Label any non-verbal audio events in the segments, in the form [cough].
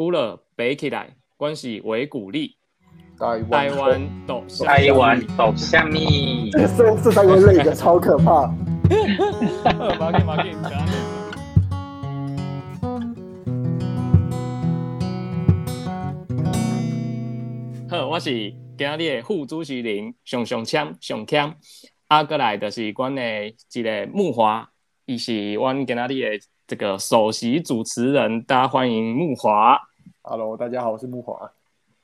鼓了背起来，关系为鼓励。台湾抖台湾抖虾米？这这这三个累的超可怕。好，我是今日的副主持人，上上签上签。啊，过来就是阮的一个木华，伊是阮今日的这个首席主持人，大家欢迎木华。Hello，大家好，我是木华。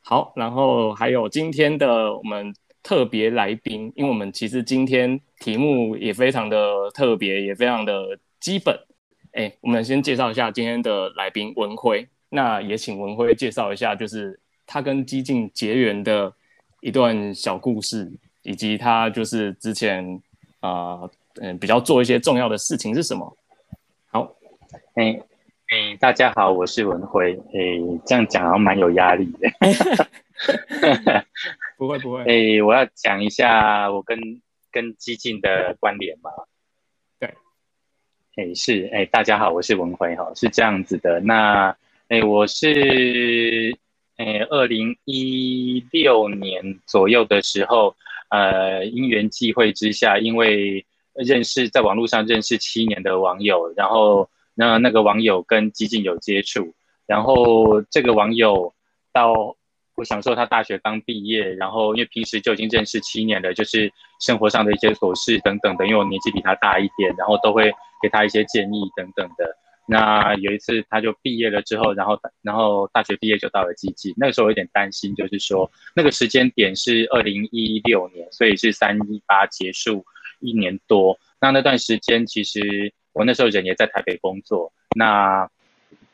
好，然后还有今天的我们特别来宾，因为我们其实今天题目也非常的特别，也非常的基本。哎，我们先介绍一下今天的来宾文辉，那也请文辉介绍一下，就是他跟激进结缘的一段小故事。以及他就是之前啊，嗯，比较做一些重要的事情是什么？好，哎哎，大家好，我是文辉，哎，这样讲好像蛮有压力的。[laughs] 不会不会，哎，我要讲一下我跟跟激进的关联嘛。对，哎是，哎，大家好，我是文辉哈，是这样子的。那哎，我是哎，二零一六年左右的时候。呃，因缘际会之下，因为认识在网络上认识七年的网友，然后那那个网友跟激进有接触，然后这个网友到我想说他大学刚毕业，然后因为平时就已经认识七年了，就是生活上的一些琐事等等的，因为我年纪比他大一点，然后都会给他一些建议等等的。那有一次，他就毕业了之后，然后然后大学毕业就到了基金。那个时候有点担心，就是说那个时间点是二零一六年，所以是三一八结束一年多。那那段时间，其实我那时候人也在台北工作。那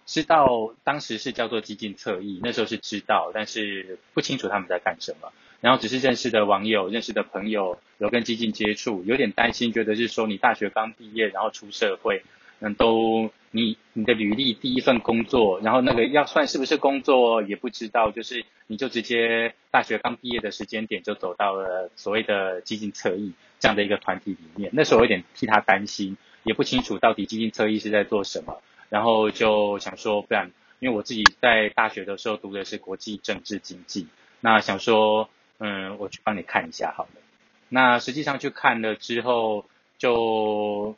知道当时是叫做激进侧翼，那时候是知道，但是不清楚他们在干什么。然后只是认识的网友、认识的朋友有跟激进接触，有点担心，觉得是说你大学刚毕业，然后出社会。嗯，都你你的履历第一份工作，然后那个要算是不是工作也不知道，就是你就直接大学刚毕业的时间点就走到了所谓的激进侧翼这样的一个团体里面，那时候有点替他担心，也不清楚到底激进侧翼是在做什么，然后就想说，不然因为我自己在大学的时候读的是国际政治经济，那想说，嗯，我去帮你看一下好了，那实际上去看了之后就。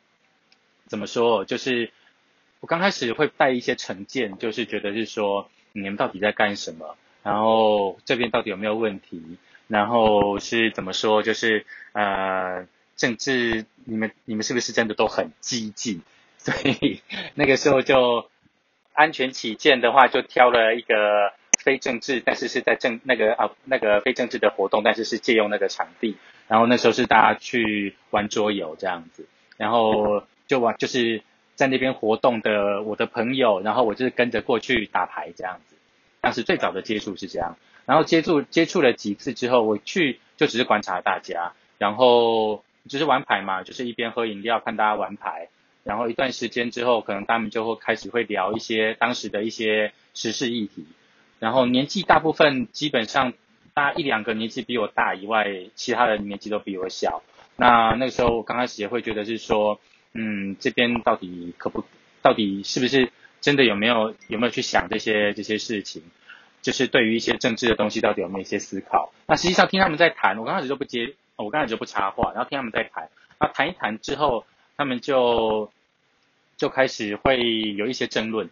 怎么说？就是我刚开始会带一些成见，就是觉得是说你们到底在干什么，然后这边到底有没有问题，然后是怎么说？就是呃，政治你们你们是不是真的都很激进？[laughs] 所以那个时候就安全起见的话，就挑了一个非政治，但是是在政那个啊那个非政治的活动，但是是借用那个场地，然后那时候是大家去玩桌游这样子，然后。就玩就是在那边活动的我的朋友，然后我就是跟着过去打牌这样子。当时最早的接触是这样，然后接触接触了几次之后，我去就只是观察大家，然后就是玩牌嘛，就是一边喝饮料看大家玩牌。然后一段时间之后，可能他们就会开始会聊一些当时的一些时事议题。然后年纪大部分基本上大一两个年纪比我大以外，其他的年纪都比我小。那那个时候我刚开始也会觉得是说。嗯，这边到底可不，到底是不是真的有没有有没有去想这些这些事情？就是对于一些政治的东西，到底有没有一些思考？那实际上听他们在谈，我刚开始就不接，我刚才就不插话，然后听他们在谈，那谈一谈之后，他们就就开始会有一些争论。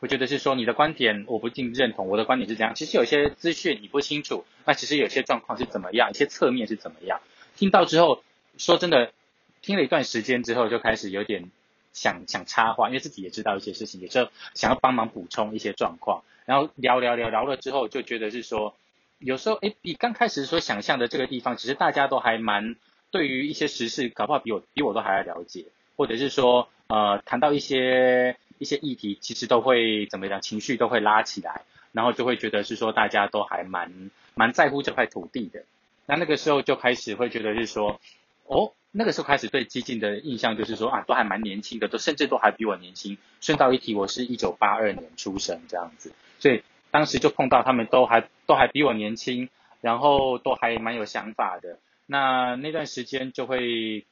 我觉得是说你的观点我不一定认同，我的观点是这样。其实有些资讯你不清楚，那其实有些状况是怎么样，一些侧面是怎么样？听到之后，说真的。听了一段时间之后，就开始有点想想插话，因为自己也知道一些事情，也就想要帮忙补充一些状况。然后聊聊聊聊了之后，就觉得是说，有时候哎，比刚开始所想象的这个地方，其实大家都还蛮对于一些时事，搞不好比我比我都还要了解，或者是说呃，谈到一些一些议题，其实都会怎么样，情绪都会拉起来，然后就会觉得是说大家都还蛮蛮在乎这块土地的。那那个时候就开始会觉得是说，哦。那个时候开始对激进的印象就是说啊，都还蛮年轻的，都甚至都还比我年轻。顺道一提，我是一九八二年出生这样子，所以当时就碰到他们都还都还比我年轻，然后都还蛮有想法的。那那段时间就会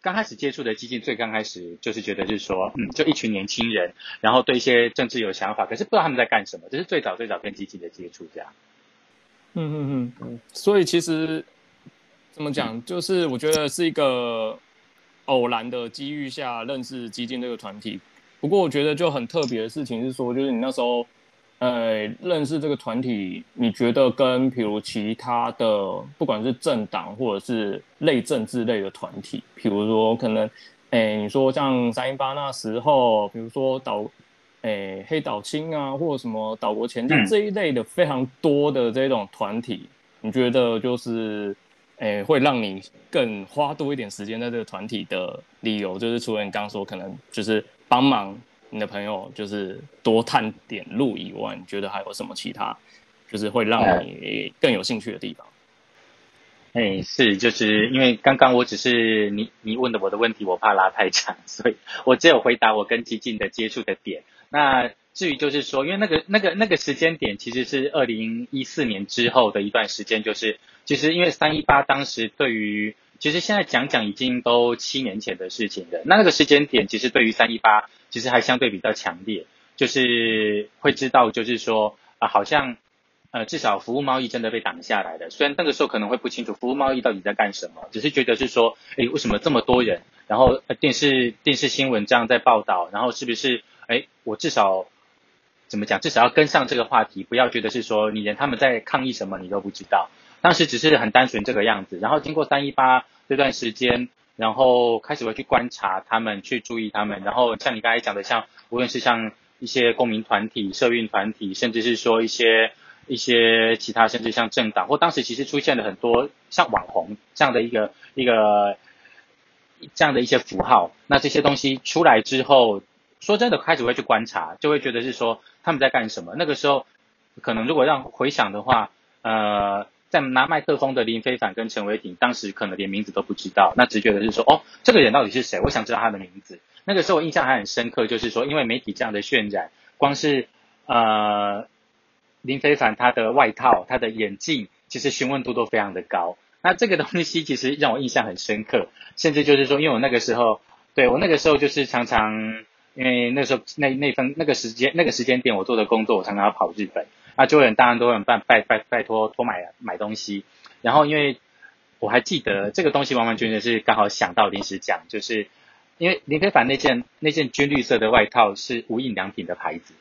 刚开始接触的基金，最刚开始就是觉得是说，嗯，就一群年轻人，然后对一些政治有想法，可是不知道他们在干什么，这是最早最早跟基金的接触这样。嗯嗯嗯嗯，所以其实怎么讲，就是我觉得是一个偶然的机遇下认识基金这个团体。不过我觉得就很特别的事情是说，就是你那时候。呃，认识这个团体，你觉得跟比如其他的，不管是政党或者是类政治类的团体，比如说可能，哎，你说像三一八那时候，比如说岛，哎，黑岛青啊，或者什么岛国前进这一类的非常多的这种团体，你觉得就是，哎，会让你更花多一点时间在这个团体的理由，就是除了你刚刚说可能就是帮忙。你的朋友就是多探点路以外，你觉得还有什么其他，就是会让你更有兴趣的地方？哎，是，就是因为刚刚我只是你你问的我的问题，我怕拉太长，所以我只有回答我跟激进的接触的点。那至于就是说，因为那个那个那个时间点其实是二零一四年之后的一段时间，就是其实因为三一八当时对于。其实现在讲讲已经都七年前的事情了。那那个时间点，其实对于三一八，其实还相对比较强烈，就是会知道，就是说啊，好像呃，至少服务贸易真的被挡下来了。虽然那个时候可能会不清楚服务贸易到底在干什么，只是觉得是说，哎，为什么这么多人？然后电视电视新闻这样在报道，然后是不是？哎，我至少怎么讲？至少要跟上这个话题，不要觉得是说你连他们在抗议什么你都不知道。当时只是很单纯这个样子，然后经过三一八这段时间，然后开始会去观察他们，去注意他们，然后像你刚才讲的，像无论是像一些公民团体、社运团体，甚至是说一些一些其他，甚至像政党，或当时其实出现了很多像网红这样的一个一个这样的一些符号，那这些东西出来之后，说真的，开始会去观察，就会觉得是说他们在干什么。那个时候，可能如果让回想的话，呃。在拿麦克风的林非凡跟陈伟霆，当时可能连名字都不知道，那只觉得是说，哦，这个人到底是谁？我想知道他的名字。那个时候我印象还很深刻，就是说，因为媒体这样的渲染，光是呃林非凡他的外套、他的眼镜，其实询问度都非常的高。那这个东西其实让我印象很深刻，甚至就是说，因为我那个时候，对我那个时候就是常常，因为那时候那那份那个时间那个时间点我做的工作，我常常要跑日本。那就人当然都有人拜拜拜拜托托买买东西，然后因为我还记得这个东西完完全全是刚好想到临时讲，就是因为林非凡那件那件军绿色的外套是无印良品的牌子，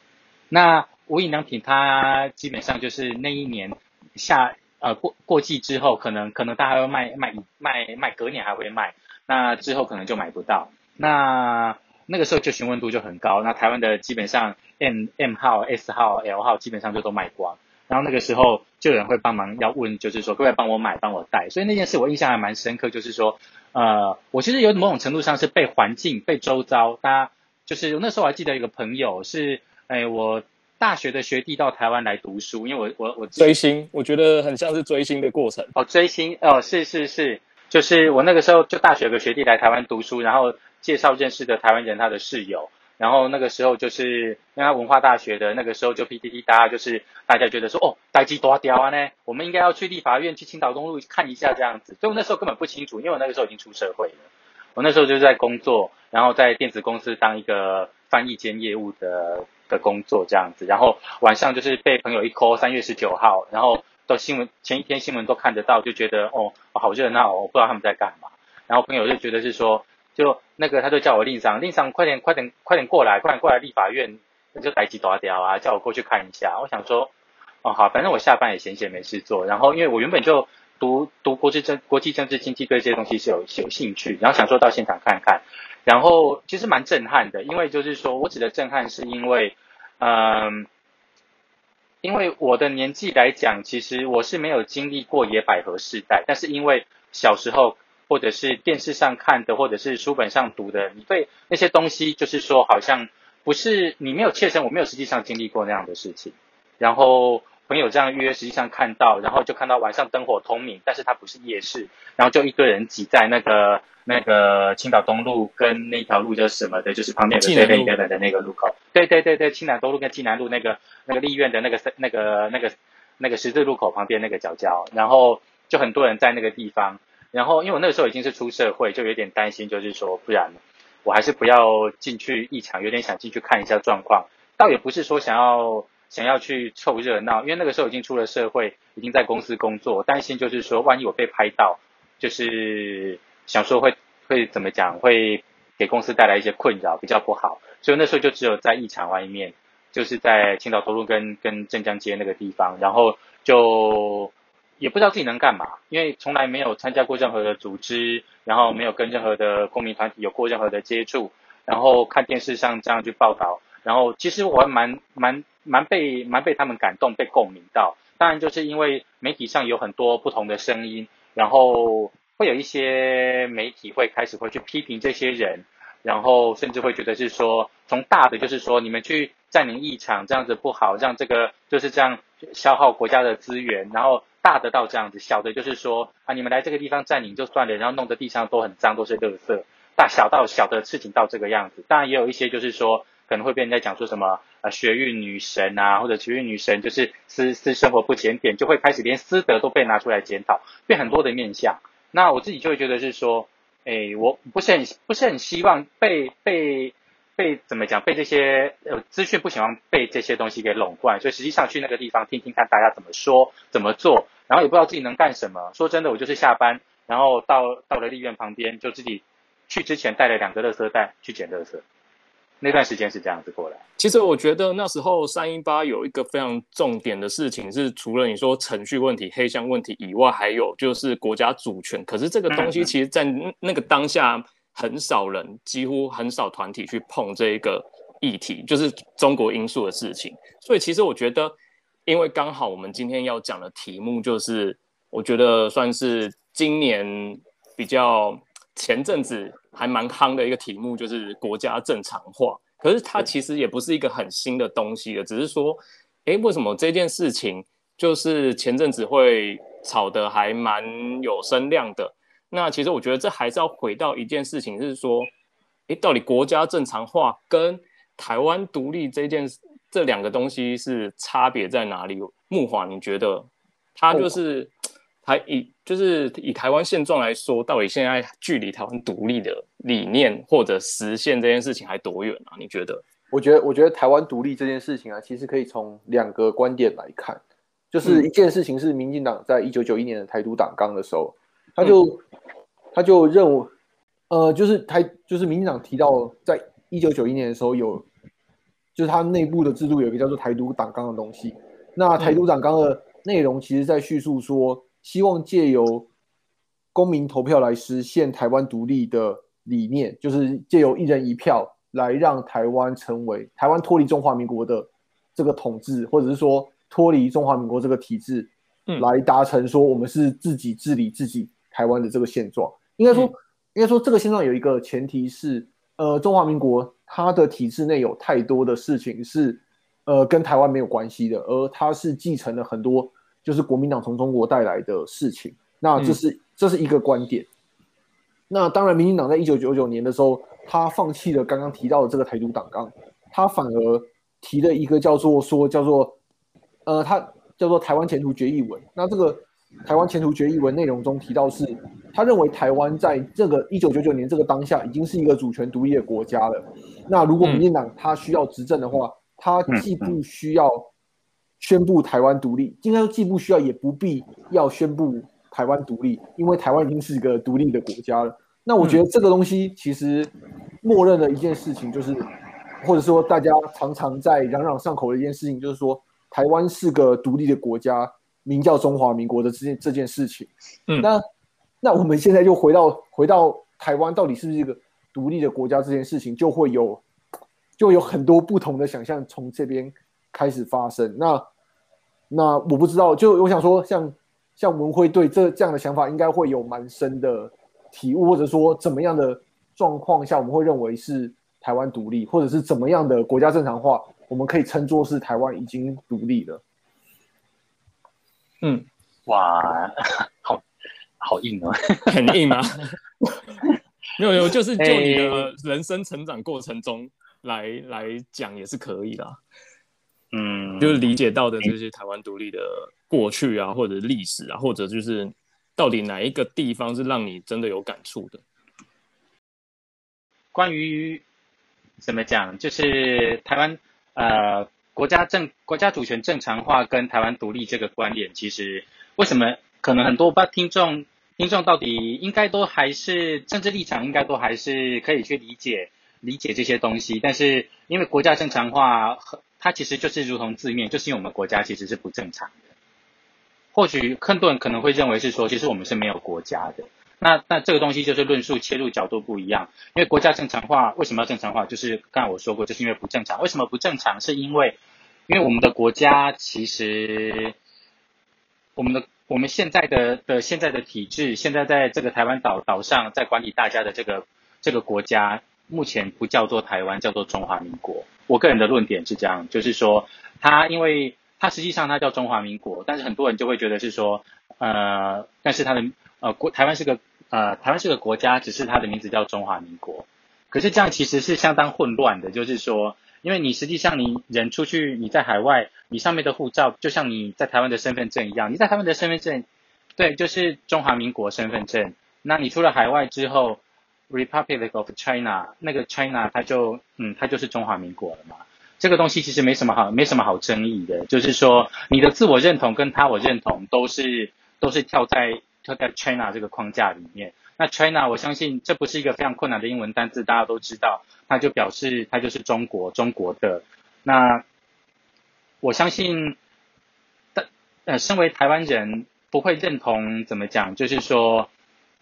那无印良品它基本上就是那一年下呃过过季之后，可能可能大家会卖卖卖卖隔年还会卖，那之后可能就买不到，那。那个时候就询问度就很高，那台湾的基本上 M M 号、S 号、L 号基本上就都卖光，然后那个时候就有人会帮忙要问，就是说各位帮我买、帮我带，所以那件事我印象还蛮深刻，就是说，呃，我其实有某种程度上是被环境、被周遭，大家就是那时候我还记得一个朋友是，哎，我大学的学弟到台湾来读书，因为我我我追星，我觉得很像是追星的过程。哦，追星哦，是是是，就是我那个时候就大学的学弟来台湾读书，然后。介绍认识的台湾人，他的室友，然后那个时候就是因为他文化大学的，那个时候就 PPT，大家就是大家觉得说，哦，代机多屌啊呢，我们应该要去立法院去青岛东路看一下这样子，所以我那时候根本不清楚，因为我那个时候已经出社会了，我那时候就是在工作，然后在电子公司当一个翻译兼业务的的工作这样子，然后晚上就是被朋友一 call，三月十九号，然后到新闻前一天新闻都看得到，就觉得哦，好热闹，我不知道他们在干嘛，然后朋友就觉得是说。就那个，他就叫我令上，令上快点，快点，快点过来，快点过来立法院，就逮鸡抓掉啊，叫我过去看一下。我想说，哦好，反正我下班也闲闲没事做，然后因为我原本就读读国际政国际政治经济，对这些东西是有有兴趣，然后想说到现场看看，然后其实蛮震撼的，因为就是说我指的震撼是因为，嗯，因为我的年纪来讲，其实我是没有经历过野百合世代，但是因为小时候。或者是电视上看的，或者是书本上读的，你对那些东西，就是说，好像不是你没有切身，我没有实际上经历过那样的事情。然后朋友这样约，实际上看到，然后就看到晚上灯火通明，但是它不是夜市，然后就一堆人挤在那个那个青岛东路跟那条路叫什么的，就是旁边的对面的的那个路口。对对对对，青岛东路跟济南路那个那个立院的那个那个那个那个十字路口旁边那个角角，然后就很多人在那个地方。然后因为我那个时候已经是出社会，就有点担心，就是说不然我还是不要进去一场，有点想进去看一下状况。倒也不是说想要想要去凑热闹，因为那个时候已经出了社会，已经在公司工作，担心就是说万一我被拍到，就是想说会会怎么讲，会给公司带来一些困扰，比较不好。所以那时候就只有在一场外面，就是在青岛头路跟跟镇江街那个地方，然后就也不知道自己能干嘛，因为从来没有参加过任何的组织，然后没有跟任何的公民团体有过任何的接触，然后看电视上这样去报道。然后其实我还蛮蛮蛮被蛮被他们感动，被共鸣到。当然就是因为媒体上有很多不同的声音，然后会有一些媒体会开始会去批评这些人，然后甚至会觉得是说，从大的就是说你们去占领一场这样子不好，让这个就是这样消耗国家的资源。然后大的到这样子，小的就是说啊你们来这个地方占领就算了，然后弄得地上都很脏，都是垃圾。大小到小的事情到这个样子，当然也有一些就是说。可能会被人家讲说什么呃学运女神啊，或者学运女神就是私私生活不检点，就会开始连私德都被拿出来检讨，变很多的面相。那我自己就会觉得是说，哎，我不是很不是很希望被被被怎么讲，被这些呃资讯不喜欢被这些东西给垄断，所以实际上去那个地方听听看大家怎么说怎么做，然后也不知道自己能干什么。说真的，我就是下班，然后到到了立院旁边，就自己去之前带了两个垃圾袋去捡垃圾。那段时间是这样子过来。其实我觉得那时候三一八有一个非常重点的事情，是除了你说程序问题、黑箱问题以外，还有就是国家主权。可是这个东西其实，在那个当下，很少人，几乎很少团体去碰这一个议题，就是中国因素的事情。所以其实我觉得，因为刚好我们今天要讲的题目，就是我觉得算是今年比较前阵子。还蛮夯的一个题目，就是国家正常化。可是它其实也不是一个很新的东西了，只是说，哎，为什么这件事情就是前阵子会炒得还蛮有声量的？那其实我觉得这还是要回到一件事情，是说，哎，到底国家正常化跟台湾独立这件这两个东西是差别在哪里？木华，你觉得它就是？还以就是以台湾现状来说，到底现在距离台湾独立的理念或者实现这件事情还多远啊？你觉得？我觉得，我觉得台湾独立这件事情啊，其实可以从两个观点来看。就是一件事情是，民进党在一九九一年的台独党纲的时候，他就他就认为，呃，就是台就是民进党提到，在一九九一年的时候有，就是它内部的制度有一个叫做台独党纲的东西。那台独党纲的内容，其实在叙述说。希望借由公民投票来实现台湾独立的理念，就是借由一人一票来让台湾成为台湾脱离中华民国的这个统治，或者是说脱离中华民国这个体制，来达成说我们是自己治理自己台湾的这个现状。应该说，应该说这个现状有一个前提是，呃，中华民国它的体制内有太多的事情是，呃，跟台湾没有关系的，而他是继承了很多。就是国民党从中国带来的事情，那这是这是一个观点。那当然，民进党在一九九九年的时候，他放弃了刚刚提到的这个台独党纲，他反而提了一个叫做说叫做呃，他叫做台湾前途决议文。那这个台湾前途决议文内容中提到是，他认为台湾在这个一九九九年这个当下已经是一个主权独立的国家了。那如果民进党他需要执政的话，他既不需要。宣布台湾独立，应该说既不需要也不必要宣布台湾独立，因为台湾已经是一个独立的国家了。那我觉得这个东西其实默认的一件事情就是，或者说大家常常在嚷嚷上口的一件事情就是说，台湾是个独立的国家，名叫中华民国的这件这件事情。嗯，那那我们现在就回到回到台湾到底是不是一个独立的国家这件事情，就会有就有很多不同的想象从这边。开始发生，那那我不知道，就我想说，像像文辉对这这样的想法，应该会有蛮深的体悟，或者说怎么样的状况下，我们会认为是台湾独立，或者是怎么样的国家正常化，我们可以称作是台湾已经独立了。嗯，哇，好好硬哦，很硬吗？[laughs] 没有没有，就是就你的人生成长过程中来来讲也是可以的。嗯，就是理解到的这些台湾独立的过去啊，或者历史啊，或者就是到底哪一个地方是让你真的有感触的？关于怎么讲，就是台湾呃国家正国家主权正常化跟台湾独立这个观点，其实为什么可能很多不知道听众听众到底应该都还是政治立场应该都还是可以去理解理解这些东西，但是因为国家正常化，它其实就是如同字面，就是因为我们国家其实是不正常的。或许很多人可能会认为是说，其实我们是没有国家的。那那这个东西就是论述切入角度不一样，因为国家正常化为什么要正常化？就是刚才我说过，就是因为不正常。为什么不正常？是因为因为我们的国家其实我们的我们现在的的现在的体制，现在在这个台湾岛岛上在管理大家的这个这个国家，目前不叫做台湾，叫做中华民国。我个人的论点是这样，就是说它因为它实际上它叫中华民国，但是很多人就会觉得是说呃，但是它的呃国台湾是个。呃，台湾是个国家，只是它的名字叫中华民国。可是这样其实是相当混乱的，就是说，因为你实际上你人出去，你在海外，你上面的护照就像你在台湾的身份证一样，你在台湾的身份证，对，就是中华民国身份证。那你出了海外之后，Republic of China，那个 China 它就，嗯，它就是中华民国了嘛。这个东西其实没什么好，没什么好争议的，就是说你的自我认同跟他我认同都是都是跳在。在 China 这个框架里面，那 China 我相信这不是一个非常困难的英文单字，大家都知道，它就表示它就是中国，中国的。那我相信，但呃，身为台湾人不会认同怎么讲，就是说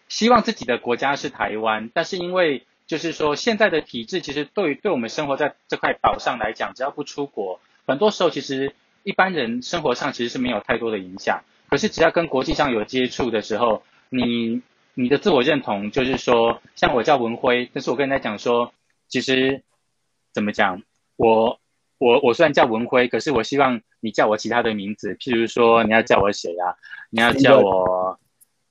希望自己的国家是台湾，但是因为就是说现在的体制其实对于对我们生活在这块岛上来讲，只要不出国，很多时候其实一般人生活上其实是没有太多的影响。可是只要跟国际上有接触的时候，你你的自我认同就是说，像我叫文辉，但是我跟人家讲说，其实怎么讲，我我我虽然叫文辉，可是我希望你叫我其他的名字，譬如说你要叫我谁啊？你要叫我。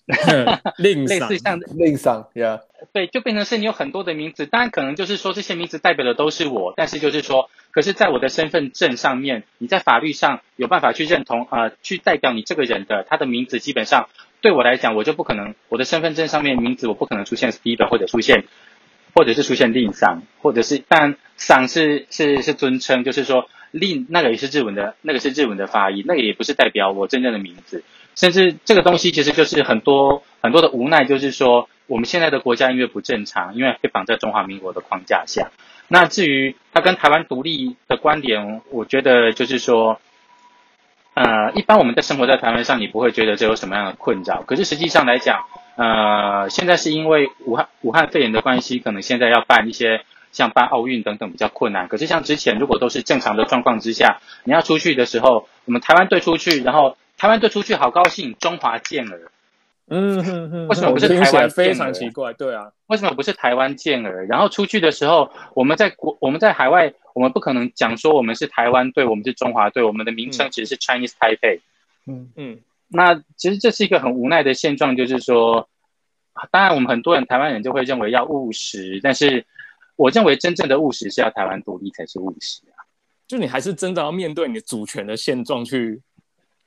[laughs] 令类似像令上，Yeah，对，就变成是你有很多的名字，当然可能就是说这些名字代表的都是我，但是就是说，可是在我的身份证上面，你在法律上有办法去认同呃，去代表你这个人的他的名字，基本上对我来讲，我就不可能，我的身份证上面名字我不可能出现 Steve 或者出现，或者是出现令上，或者是，但上是是是尊称，就是说令那个也是日文的，那个是日文的发音，那个也不是代表我真正的名字。甚至这个东西其实就是很多很多的无奈，就是说我们现在的国家因为不正常，因为被绑在中华民国的框架下。那至于它跟台湾独立的观点，我觉得就是说，呃，一般我们在生活在台湾上，你不会觉得这有什么样的困扰。可是实际上来讲，呃，现在是因为武汉武汉肺炎的关系，可能现在要办一些像办奥运等等比较困难。可是像之前如果都是正常的状况之下，你要出去的时候，我们台湾队出去，然后。台湾队出去好高兴，中华健儿。嗯哼哼，为什么不是台湾？非常奇怪，对啊，为什么不是台湾健儿？然后出去的时候，我们在国，我们在海外，我们不可能讲说我们是台湾队，我们是中华队，我们的名称其实是 Chinese Taipei。嗯嗯，那其实这是一个很无奈的现状，就是说，当然我们很多人台湾人就会认为要务实，但是我认为真正的务实是要台湾独立才是务实啊。就你还是真的要面对你主权的现状去。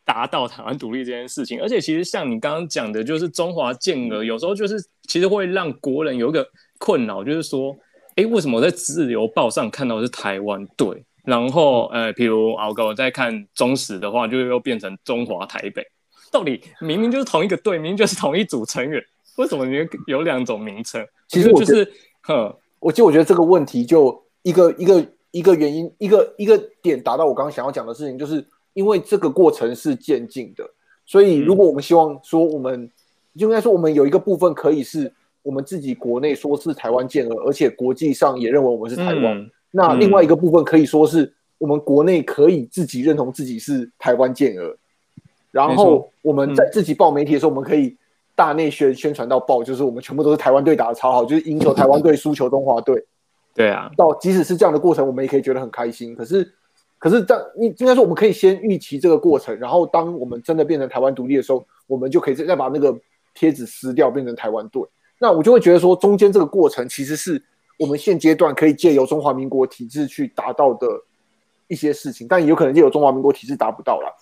达到台湾独立这件事情，而且其实像你刚刚讲的，就是中华健儿，有时候就是其实会让国人有一个困扰，就是说，哎，为什么我在自由报上看到是台湾队，然后呃，譬如敖哥我在看中史的话，就又变成中华台北，到底明明就是同一个队，明明就是同一组成员，为什么你有两种名称？其实就是，哼，我其实我觉得这个问题就一个一个一个原因，一个一个点达到我刚刚想要讲的事情，就是。因为这个过程是渐进的，所以如果我们希望说我们，就应该说我们有一个部分可以是我们自己国内说是台湾健儿，而且国际上也认为我们是台湾。那另外一个部分可以说是我们国内可以自己认同自己是台湾健儿，然后我们在自己报媒体的时候，我们可以大内宣宣传到报，就是我们全部都是台湾队打的超好，就是赢球台湾队，输球中华队。对啊，到即使是这样的过程，我们也可以觉得很开心。可是。可是，当你应该说，我们可以先预期这个过程，然后当我们真的变成台湾独立的时候，我们就可以再再把那个贴纸撕掉，变成台湾队。那我就会觉得说，中间这个过程其实是我们现阶段可以借由中华民国体制去达到的一些事情，但也有可能借由中华民国体制达不到了。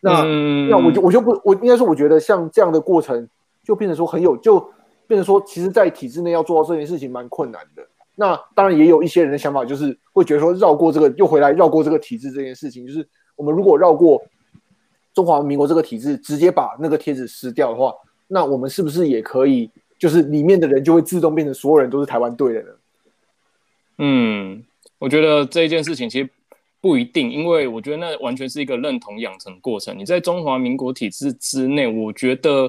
那那我就我就不我应该说，我觉得像这样的过程，就变成说很有，就变成说，其实，在体制内要做到这件事情蛮困难的。那当然也有一些人的想法，就是会觉得说绕过这个，又回来绕过这个体制这件事情，就是我们如果绕过中华民国这个体制，直接把那个贴纸撕掉的话，那我们是不是也可以，就是里面的人就会自动变成所有人都是台湾队的呢？嗯，我觉得这一件事情其实不一定，因为我觉得那完全是一个认同养成过程。你在中华民国体制之内，我觉得，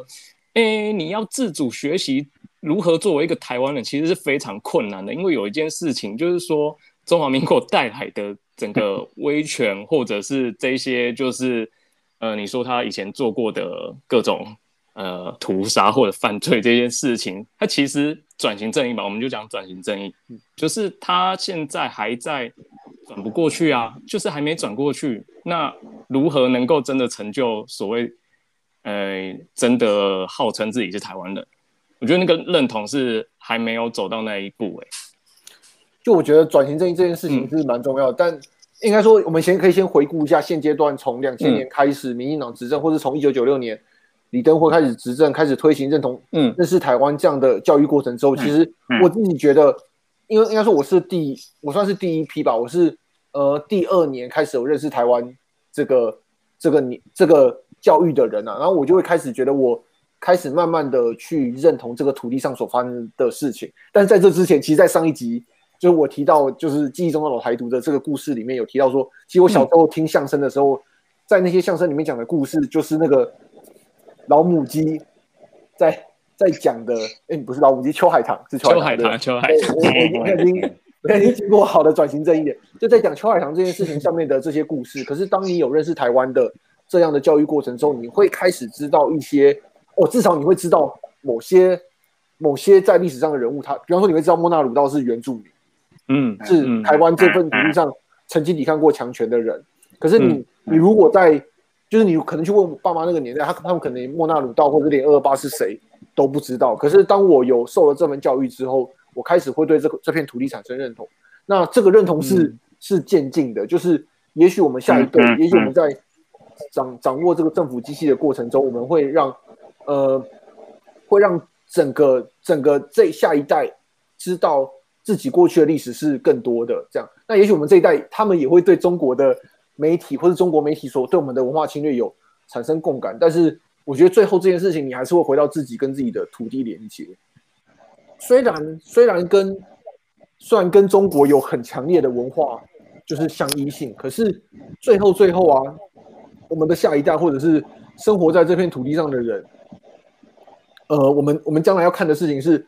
哎，你要自主学习如何作为一个台湾人，其实是非常困难的。因为有一件事情，就是说中华民国带来的整个威权，或者是这些，就是呃，你说他以前做过的各种。呃，屠杀或者犯罪这件事情，他其实转型正义吧，我们就讲转型正义，就是他现在还在转不过去啊，就是还没转过去。那如何能够真的成就所谓，呃，真的号称自己是台湾人？我觉得那个认同是还没有走到那一步。哎，就我觉得转型正义这件事情是蛮重要，但应该说，我们先可以先回顾一下现阶段，从两千年开始，民进党执政，或是从一九九六年。李登辉开始执政，开始推行认同、嗯，认识台湾这样的教育过程之后，其实我自己觉得，因为应该说我是第，我算是第一批吧，我是呃第二年开始有认识台湾这个这个你这个教育的人啊，然后我就会开始觉得，我开始慢慢的去认同这个土地上所发生的事情。但是在这之前，其实，在上一集就是我提到，就是记忆中的老台独的这个故事里面有提到说，其实我小时候听相声的时候，在那些相声里面讲的故事，就是那个。老母鸡在在讲的，[laughs] 哎，不是老母鸡，秋海棠是秋海棠，秋海棠。我我已经我已经经过好的转型这一点，就在讲秋海棠这件事情上面的这些故事。可是当你有认识台湾的这样的教育过程中，你会开始知道一些，哦，至少你会知道某些某些在历史上的人物，他，比方说你会知道莫纳鲁道是原住民，嗯，是台湾这份土地上曾经抵抗过强权的人。可是你你如果在就是你可能去问爸妈那个年代，他他们可能莫纳鲁道或者连二二八是谁都不知道。可是当我有受了这门教育之后，我开始会对这个这片土地产生认同。那这个认同是是渐进的，就是也许我们下一辈，也许我们在掌掌握这个政府机器的过程中，我们会让呃会让整个整个这下一代知道自己过去的历史是更多的这样。那也许我们这一代，他们也会对中国的。媒体或者中国媒体所对我们的文化侵略有产生共感，但是我觉得最后这件事情，你还是会回到自己跟自己的土地连接。虽然虽然跟虽然跟中国有很强烈的文化就是相依性，可是最后最后啊，我们的下一代或者是生活在这片土地上的人，呃，我们我们将来要看的事情是，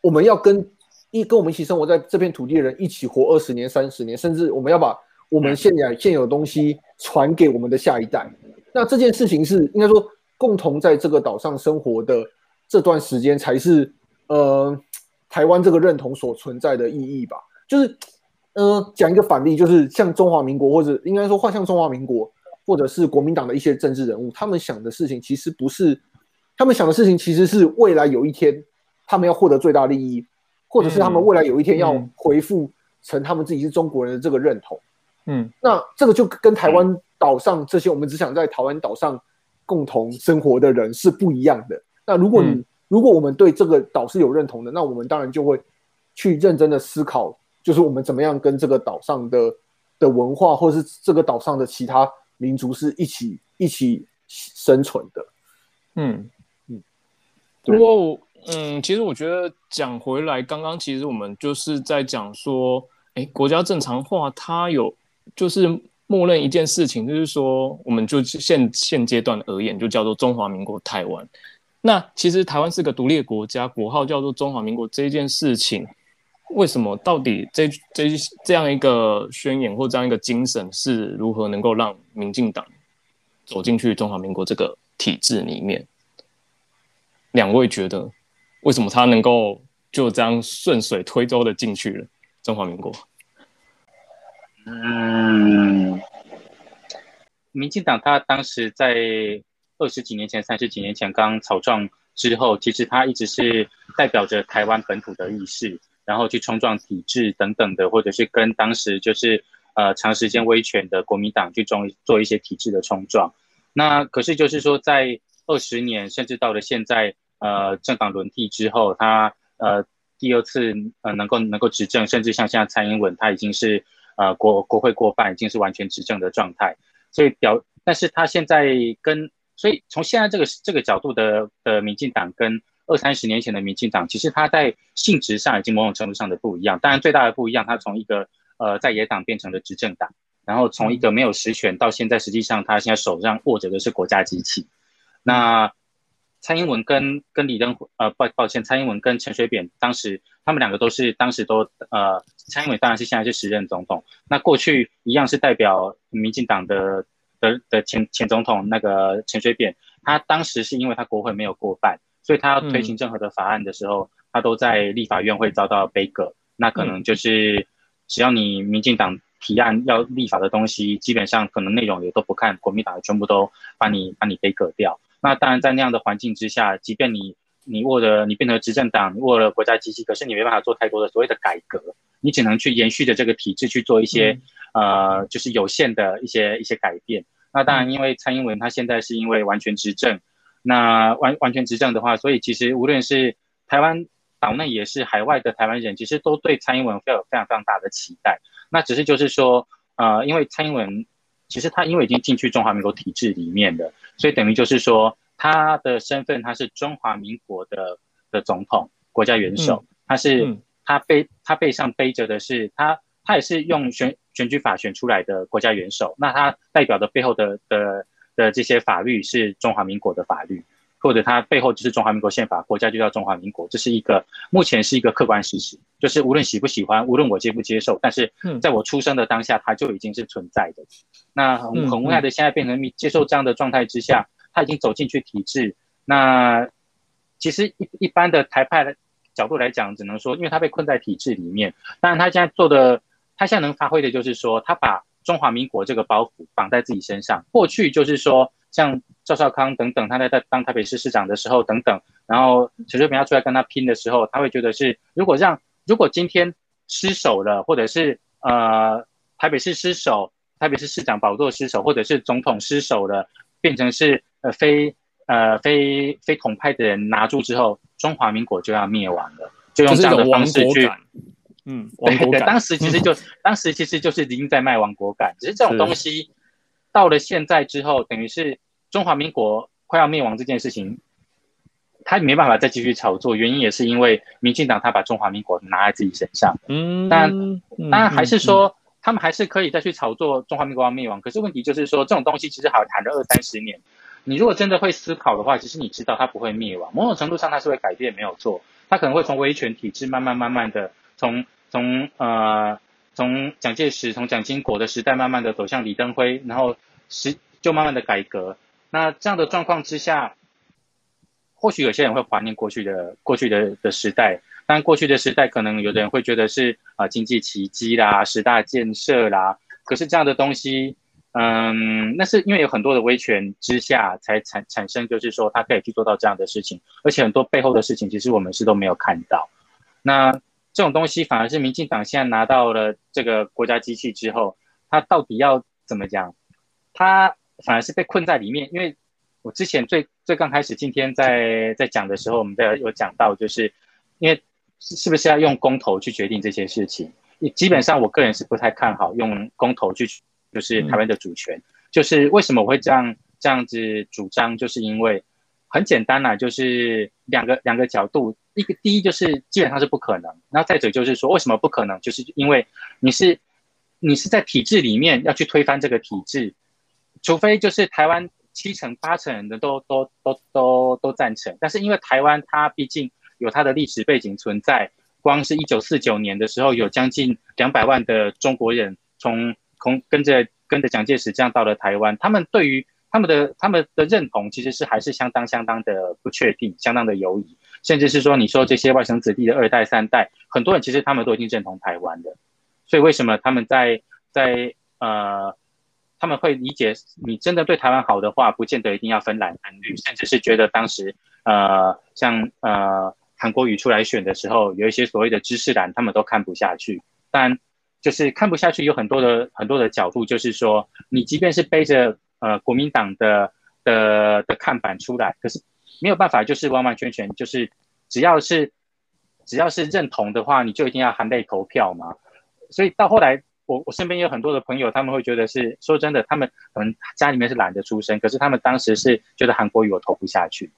我们要跟一跟我们一起生活在这片土地的人一起活二十年、三十年，甚至我们要把。我们现在现有的东西传给我们的下一代，那这件事情是应该说共同在这个岛上生活的这段时间，才是呃台湾这个认同所存在的意义吧。就是呃讲一个反例，就是像中华民国或者应该说画像中华民国或者是国民党的一些政治人物，他们想的事情其实不是，他们想的事情其实是未来有一天他们要获得最大利益，或者是他们未来有一天要回复成他们自己是中国人的这个认同。嗯，那这个就跟台湾岛上这些我们只想在台湾岛上共同生活的人是不一样的。那如果你如果我们对这个岛是有认同的，那我们当然就会去认真的思考，就是我们怎么样跟这个岛上的的文化，或是这个岛上的其他民族是一起一起生存的。嗯嗯，不过嗯，其实我觉得讲回来，刚刚其实我们就是在讲说，哎，国家正常化它有。就是默认一件事情，就是说，我们就现现阶段而言，就叫做中华民国台湾。那其实台湾是个独立的国家，国号叫做中华民国。这件事情，为什么？到底这这这样一个宣言或这样一个精神，是如何能够让民进党走进去中华民国这个体制里面？两位觉得，为什么他能够就这样顺水推舟的进去了中华民国？嗯，民进党他当时在二十几年前、三十几年前刚草创之后，其实他一直是代表着台湾本土的意识，然后去冲撞体制等等的，或者是跟当时就是呃长时间威权的国民党去做一些体制的冲撞。那可是就是说，在二十年甚至到了现在，呃政党轮替之后，他呃第二次呃能够能够执政，甚至像现在蔡英文，他已经是呃国国会过半，已经是完全执政的状态。所以表，但是他现在跟所以从现在这个这个角度的的民进党跟二三十年前的民进党，其实他在性质上已经某种程度上的不一样。当然最大的不一样，他从一个呃在野党变成了执政党。然后从一个没有实权到现在，实际上他现在手上握着的是国家机器。那蔡英文跟跟李登呃抱抱歉，蔡英文跟陈水扁当时他们两个都是当时都呃蔡英文当然是现在是时任总统。那过去一样是代表民进党的的的前前总统那个陈水扁，他当时是因为他国会没有过半，所以他要推行任何的法案的时候，他都在立法院会遭到杯葛。那可能就是只要你民进党。提案要立法的东西，基本上可能内容也都不看，国民党全部都把你把你给割掉。那当然，在那样的环境之下，即便你你握了你变成执政党，你握了国家机器，可是你没办法做太多的所谓的改革，你只能去延续着这个体制去做一些呃，就是有限的一些一些改变。那当然，因为蔡英文他现在是因为完全执政，那完完全执政的话，所以其实无论是台湾岛内也是海外的台湾人，其实都对蔡英文非常非常非常大的期待。那只是就是说，呃，因为蔡英文其实他因为已经进去中华民国体制里面的，所以等于就是说他的身份他是中华民国的的总统、国家元首，他是他背他背上背着的是他他也是用选选举法选出来的国家元首，那他代表的背后的的的这些法律是中华民国的法律。或者它背后就是中华民国宪法，国家就叫中华民国，这是一个目前是一个客观事实，就是无论喜不喜欢，无论我接不接受，但是在我出生的当下，它就已经是存在的。那很很无奈的，现在变成接受这样的状态之下，他已经走进去体制。那其实一一般的台派的角度来讲，只能说，因为他被困在体制里面。当然，他现在做的，他现在能发挥的就是说，他把中华民国这个包袱绑在自己身上。过去就是说。像赵少康等等，他在在当台北市市长的时候等等，然后陈水扁要出来跟他拼的时候，他会觉得是如果让如果今天失守了，或者是呃台北市失守，台北市市长宝座失守，或者是总统失守了，变成是呃非呃非非统派的人拿住之后，中华民国就要灭亡了，就用这样的方式去，嗯，亡国感。当时其实就当时其实就是已经在卖亡国感，只是这种东西到了现在之后，等于是。中华民国快要灭亡这件事情，他没办法再继续炒作，原因也是因为民进党他把中华民国拿在自己身上。嗯，当然，当然还是说他们还是可以再去炒作中华民国要灭亡。可是问题就是说，这种东西其实好谈了二三十年，你如果真的会思考的话，其实你知道它不会灭亡。某种程度上，它是会改变，没有错。它可能会从威权体制慢慢慢慢的从从呃从蒋介石从蒋经国的时代慢慢的走向李登辉，然后时就慢慢的改革。那这样的状况之下，或许有些人会怀念过去的过去的的时代，但过去的时代可能有的人会觉得是啊经济奇迹啦、十大建设啦。可是这样的东西，嗯，那是因为有很多的威权之下才产产生，就是说他可以去做到这样的事情，而且很多背后的事情其实我们是都没有看到。那这种东西反而是民进党现在拿到了这个国家机器之后，他到底要怎么讲？他。反而是被困在里面，因为我之前最最刚开始今天在在讲的时候，我们在有讲到，就是因为是不是要用公投去决定这些事情？基本上我个人是不太看好用公投去，就是台湾的主权。就是为什么我会这样这样子主张？就是因为很简单呐，就是两个两个角度，一个第一就是基本上是不可能，然后再者就是说为什么不可能？就是因为你是你是在体制里面要去推翻这个体制。除非就是台湾七成八成人都都都都都赞成，但是因为台湾它毕竟有它的历史背景存在，光是一九四九年的时候，有将近两百万的中国人从从跟着跟着蒋介石这样到了台湾，他们对于他们的他们的认同其实是还是相当相当的不确定，相当的犹疑，甚至是说你说这些外省子弟的二代三代，很多人其实他们都已经认同台湾的，所以为什么他们在在呃。他们会理解你真的对台湾好的话，不见得一定要分蓝分绿，甚至是觉得当时，呃，像呃韩国瑜出来选的时候，有一些所谓的知识蓝，他们都看不下去。但就是看不下去，有很多的很多的角度，就是说，你即便是背着呃国民党的的的看板出来，可是没有办法就是完完全全就是只要是只要是认同的话，你就一定要含泪投票嘛。所以到后来，我我身边有很多的朋友，他们会觉得是说真的，他们可能家里面是懒得出声，可是他们当时是觉得韩国语我投不下去。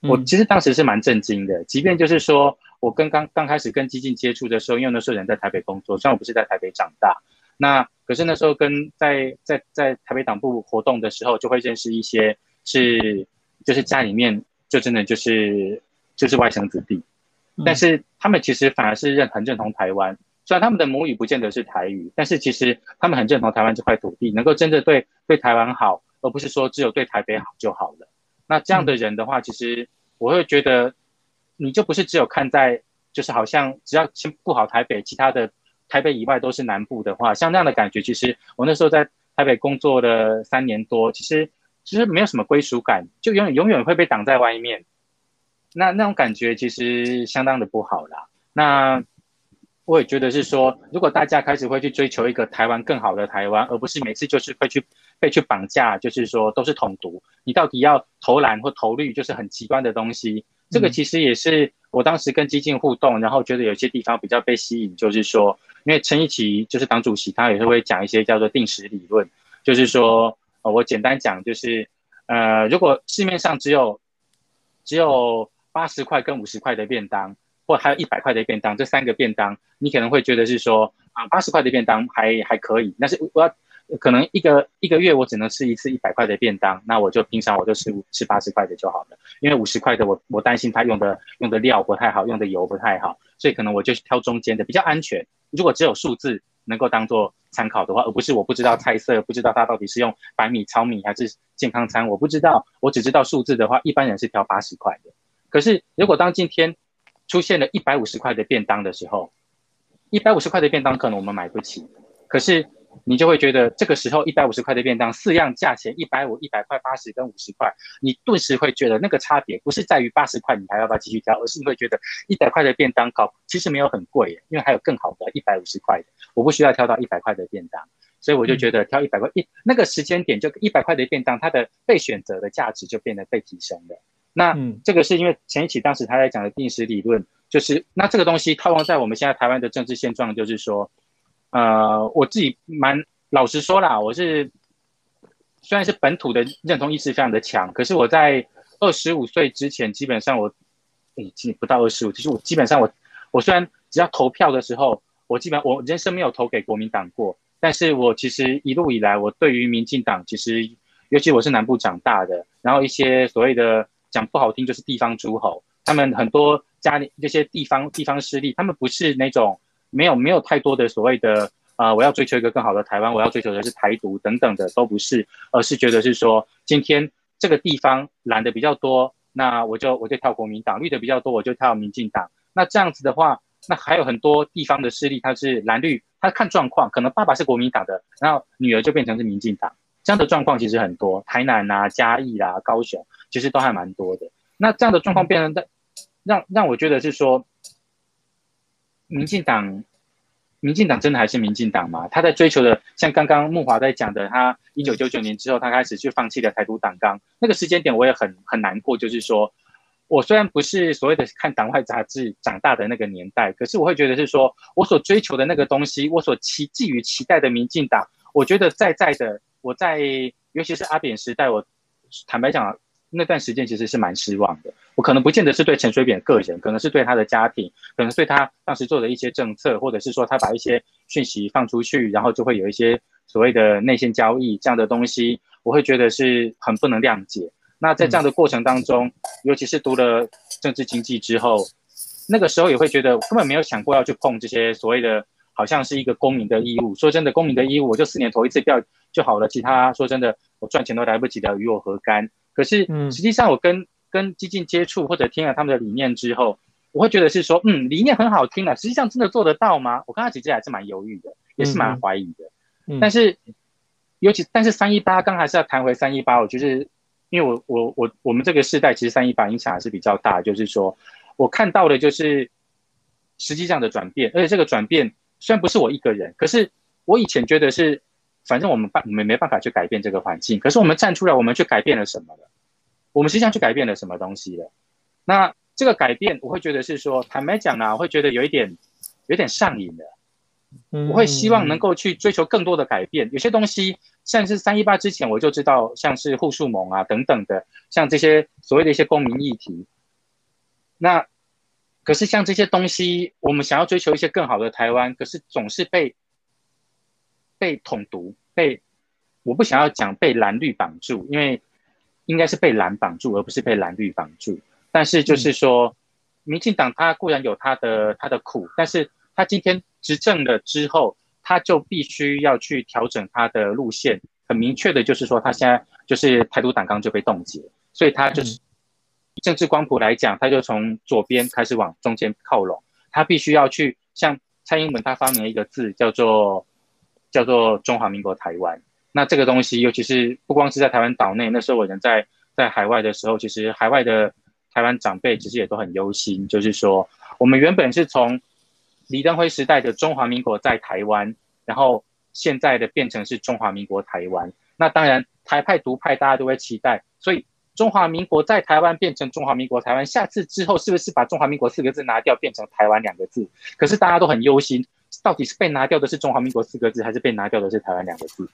我其实当时是蛮震惊的，即便就是说我跟刚刚开始跟激进接触的时候，因为那时候人在台北工作，虽然我不是在台北长大，那可是那时候跟在在在台北党部活动的时候，就会认识一些是就是家里面就真的就是就是外省子弟，但是他们其实反而是认很认同台湾，虽然他们的母语不见得是台语，但是其实他们很认同台湾这块土地，能够真的对对台湾好，而不是说只有对台北好就好了。那这样的人的话，其实我会觉得，你就不是只有看在，就是好像只要先顾好台北，其他的台北以外都是南部的话，像那样的感觉，其实我那时候在台北工作了三年多，其实其实没有什么归属感，就永远永远会被挡在外面。那那种感觉其实相当的不好啦。那我也觉得是说，如果大家开始会去追求一个台湾更好的台湾，而不是每次就是会去。被去绑架，就是说都是统独，你到底要投蓝或投绿，就是很极端的东西。这个其实也是我当时跟基金互动，然后觉得有些地方比较被吸引，就是说，因为陈一奇就是党主席，他也是会讲一些叫做定时理论，就是说，呃，我简单讲，就是呃，如果市面上只有只有八十块跟五十块的便当，或还有一百块的便当，这三个便当，你可能会觉得是说啊，八十块的便当还还可以，但是我要。可能一个一个月我只能吃一次一百块的便当，那我就平常我就吃吃八十块的就好了。因为五十块的我我担心它用的用的料不太好，用的油不太好，所以可能我就挑中间的比较安全。如果只有数字能够当做参考的话，而不是我不知道菜色，不知道它到底是用白米、糙米还是健康餐，我不知道，我只知道数字的话，一般人是挑八十块的。可是如果当今天出现了一百五十块的便当的时候，一百五十块的便当可能我们买不起，可是。你就会觉得这个时候一百五十块的便当，四样价钱一百五、一百块、八十跟五十块，你顿时会觉得那个差别不是在于八十块你还要不要继续挑，而是你会觉得一百块的便当搞其实没有很贵，因为还有更好的一百五十块的，我不需要挑到一百块的便当，所以我就觉得挑一百块一那个时间点就一百块的便当，它的被选择的价值就变得被提升了。那这个是因为前一起当时他在讲的定时理论，就是那这个东西套用在我们现在台湾的政治现状，就是说。呃，我自己蛮老实说啦，我是虽然是本土的认同意识非常的强，可是我在二十五岁之前，基本上我，已经不到二十五，其实我基本上我，我虽然只要投票的时候，我基本我人生没有投给国民党过，但是我其实一路以来，我对于民进党，其实尤其我是南部长大的，然后一些所谓的讲不好听就是地方诸侯，他们很多家里这些地方地方势力，他们不是那种。没有没有太多的所谓的啊，我要追求一个更好的台湾，我要追求的是台独等等的都不是，而是觉得是说今天这个地方蓝的比较多，那我就我就跳国民党；绿的比较多，我就跳民进党。那这样子的话，那还有很多地方的势力，他是蓝绿，他看状况，可能爸爸是国民党的，然后女儿就变成是民进党，这样的状况其实很多，台南啊、嘉义啦、高雄，其实都还蛮多的。那这样的状况变成的，让让我觉得是说。民进党，民进党真的还是民进党吗？他在追求的，像刚刚木华在讲的，他一九九九年之后，他开始去放弃了台独党纲。那个时间点，我也很很难过。就是说，我虽然不是所谓的看党外杂志长大的那个年代，可是我会觉得是说，我所追求的那个东西，我所期寄予期待的民进党，我觉得在在的，我在尤其是阿扁时代，我坦白讲。那段时间其实是蛮失望的，我可能不见得是对陈水扁个人，可能是对他的家庭，可能对他当时做的一些政策，或者是说他把一些讯息放出去，然后就会有一些所谓的内线交易这样的东西，我会觉得是很不能谅解。那在这样的过程当中，尤其是读了政治经济之后，那个时候也会觉得根本没有想过要去碰这些所谓的，好像是一个公民的义务。说真的，公民的义务，我就四年投一次票就好了，其他说真的，我赚钱都来不及的，与我何干？可是，实际上我跟跟激进接触或者听了他们的理念之后，我会觉得是说，嗯，理念很好听啊，实际上真的做得到吗？我刚开始其实还是蛮犹豫的，也是蛮怀疑的。但是，尤其但是三一八，刚还是要谈回三一八。我就是，因为我我我我们这个世代其实三一八影响还是比较大，就是说我看到的就是实际上的转变，而且这个转变虽然不是我一个人，可是我以前觉得是。反正我们办，我们没办法去改变这个环境。可是我们站出来，我们去改变了什么了？我们实际上去改变了什么东西了？那这个改变，我会觉得是说，坦白讲呢，我会觉得有一点有点上瘾的。我会希望能够去追求更多的改变。有些东西，像是三一八之前我就知道，像是互助盟啊等等的，像这些所谓的一些公民议题。那可是像这些东西，我们想要追求一些更好的台湾，可是总是被被统独，被我不想要讲被蓝绿绑住，因为应该是被蓝绑住，而不是被蓝绿绑住。但是就是说，民进党他固然有他的他的苦，但是他今天执政了之后，他就必须要去调整他的路线。很明确的就是说，他现在就是台独党纲就被冻结，所以他就是政治光谱来讲，他就从左边开始往中间靠拢。他必须要去像蔡英文，他发明了一个字叫做叫做中华民国台湾。那这个东西，尤其是不光是在台湾岛内，那时候我人在在海外的时候，其实海外的。台湾长辈其实也都很忧心，就是说，我们原本是从李登辉时代的中华民国在台湾，然后现在的变成是中华民国台湾。那当然，台派独派大家都会期待，所以中华民国在台湾变成中华民国台湾，下次之后是不是把中华民国四个字拿掉，变成台湾两个字？可是大家都很忧心，到底是被拿掉的是中华民国四个字，还是被拿掉的是台湾两个字？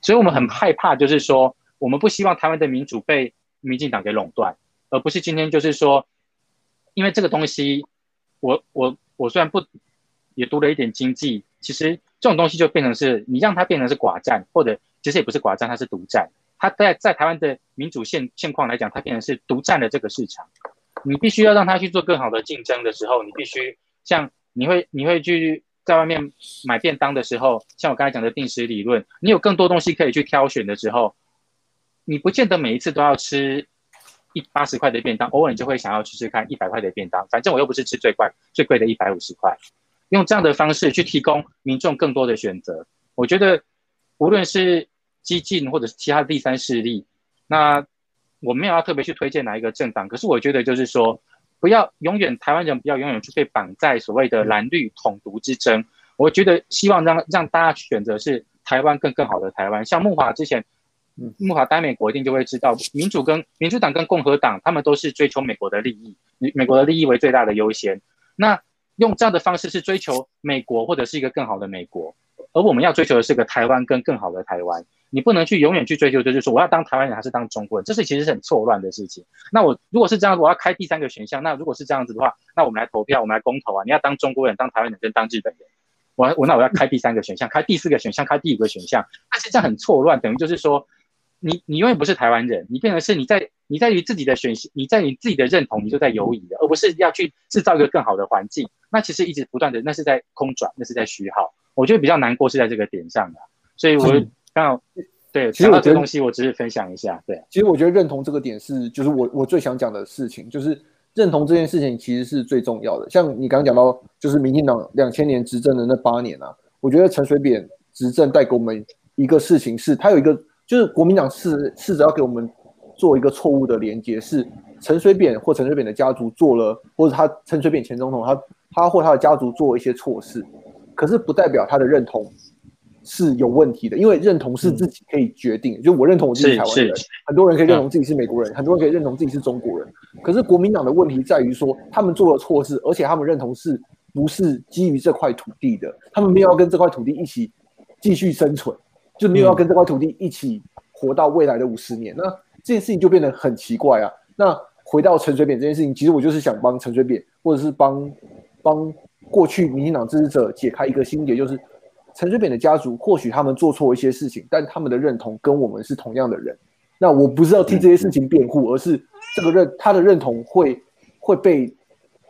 所以我们很害怕，就是说，我们不希望台湾的民主被民进党给垄断。而不是今天就是说，因为这个东西，我我我虽然不也读了一点经济，其实这种东西就变成是你让它变成是寡占，或者其实也不是寡占，它是独占。它在在台湾的民主现现况来讲，它变成是独占了这个市场。你必须要让它去做更好的竞争的时候，你必须像你会你会去在外面买便当的时候，像我刚才讲的定时理论，你有更多东西可以去挑选的时候，你不见得每一次都要吃。一八十块的便当，偶尔你就会想要吃吃看一百块的便当，反正我又不是吃最贵最贵的一百五十块，用这样的方式去提供民众更多的选择。我觉得无论是激进或者是其他第三势力，那我没有要特别去推荐哪一个政党，可是我觉得就是说，不要永远台湾人不要永远去被绑在所谓的蓝绿统独之争。我觉得希望让让大家选择是台湾更更好的台湾，像木华之前。木华待美国一定就会知道，民主跟民主党跟共和党，他们都是追求美国的利益，美美国的利益为最大的优先。那用这样的方式是追求美国或者是一个更好的美国，而我们要追求的是个台湾跟更好的台湾。你不能去永远去追求，就是说我要当台湾人还是当中国人，这是其实是很错乱的事情。那我如果是这样，我要开第三个选项。那如果是这样子的话，那我们来投票，我们来公投啊！你要当中国人、当台湾人跟当日本人，我我那我要开第三个选项，开第四个选项，开第五个选项，但是这样很错乱，等于就是说。你你永远不是台湾人，你变成是你在你在于自己的选你在你自己的认同，你就在犹疑了，而不是要去制造一个更好的环境。那其实一直不断的，那是在空转，那是在虚耗。我觉得比较难过是在这个点上的，所以我刚好对，其实我这东西我只是分享一下。对，其实我觉得认同这个点是，就是我我最想讲的事情，就是认同这件事情其实是最重要的。像你刚刚讲到，就是民进党两千年执政的那八年啊，我觉得陈水扁执政带给我们一个事情是，他有一个。就是国民党试试着要给我们做一个错误的连接，是陈水扁或陈水扁的家族做了，或者他陈水扁前总统他他或他的家族做一些错事，可是不代表他的认同是有问题的，因为认同是自己可以决定。就我认同我自己是台湾人，很多人可以认同自己是美国人，很多人可以认同自己是中国人。可是国民党的问题在于说，他们做了错事，而且他们认同是不是基于这块土地的，他们没有要跟这块土地一起继续生存。就没有要跟这块土地一起活到未来的五十年，那这件事情就变得很奇怪啊。那回到陈水扁这件事情，其实我就是想帮陈水扁，或者是帮帮过去民进党支持者解开一个心结，就是陈水扁的家族或许他们做错一些事情，但他们的认同跟我们是同样的人。那我不是要替这些事情辩护，而是这个认他的认同会会被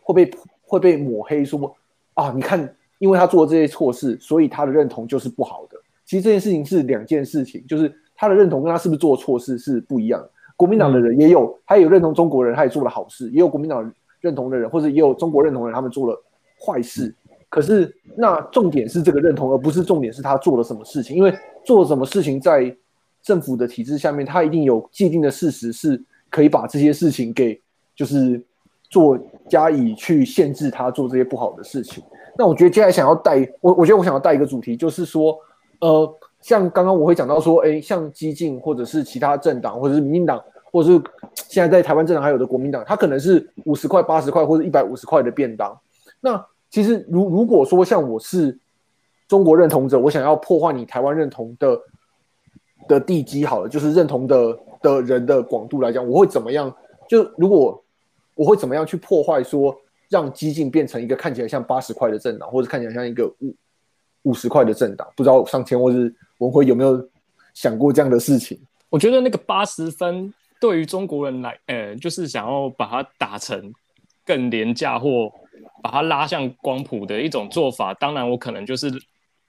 会被会被抹黑，说啊，你看，因为他做了这些错事，所以他的认同就是不好的。其实这件事情是两件事情，就是他的认同跟他是不是做错事是不一样的。国民党的人也有，他也有认同中国人，他也做了好事；也有国民党认同的人，或者也有中国认同的人，他们做了坏事。可是那重点是这个认同，而不是重点是他做了什么事情。因为做了什么事情，在政府的体制下面，他一定有既定的事实，是可以把这些事情给就是做加以去限制他做这些不好的事情。那我觉得接下来想要带我，我觉得我想要带一个主题，就是说。呃，像刚刚我会讲到说，哎，像激进或者是其他政党或者是民进党或者是现在在台湾政党还有的国民党，他可能是五十块、八十块或者一百五十块的便当。那其实如如果说像我是中国认同者，我想要破坏你台湾认同的的地基，好了，就是认同的的人的广度来讲，我会怎么样？就如果我会怎么样去破坏说，让激进变成一个看起来像八十块的政党，或者看起来像一个五五十块的政党？不知道上千或是文辉有没有想过这样的事情？我觉得那个八十分对于中国人来，呃，就是想要把它打成更廉价或把它拉向光谱的一种做法。当然，我可能就是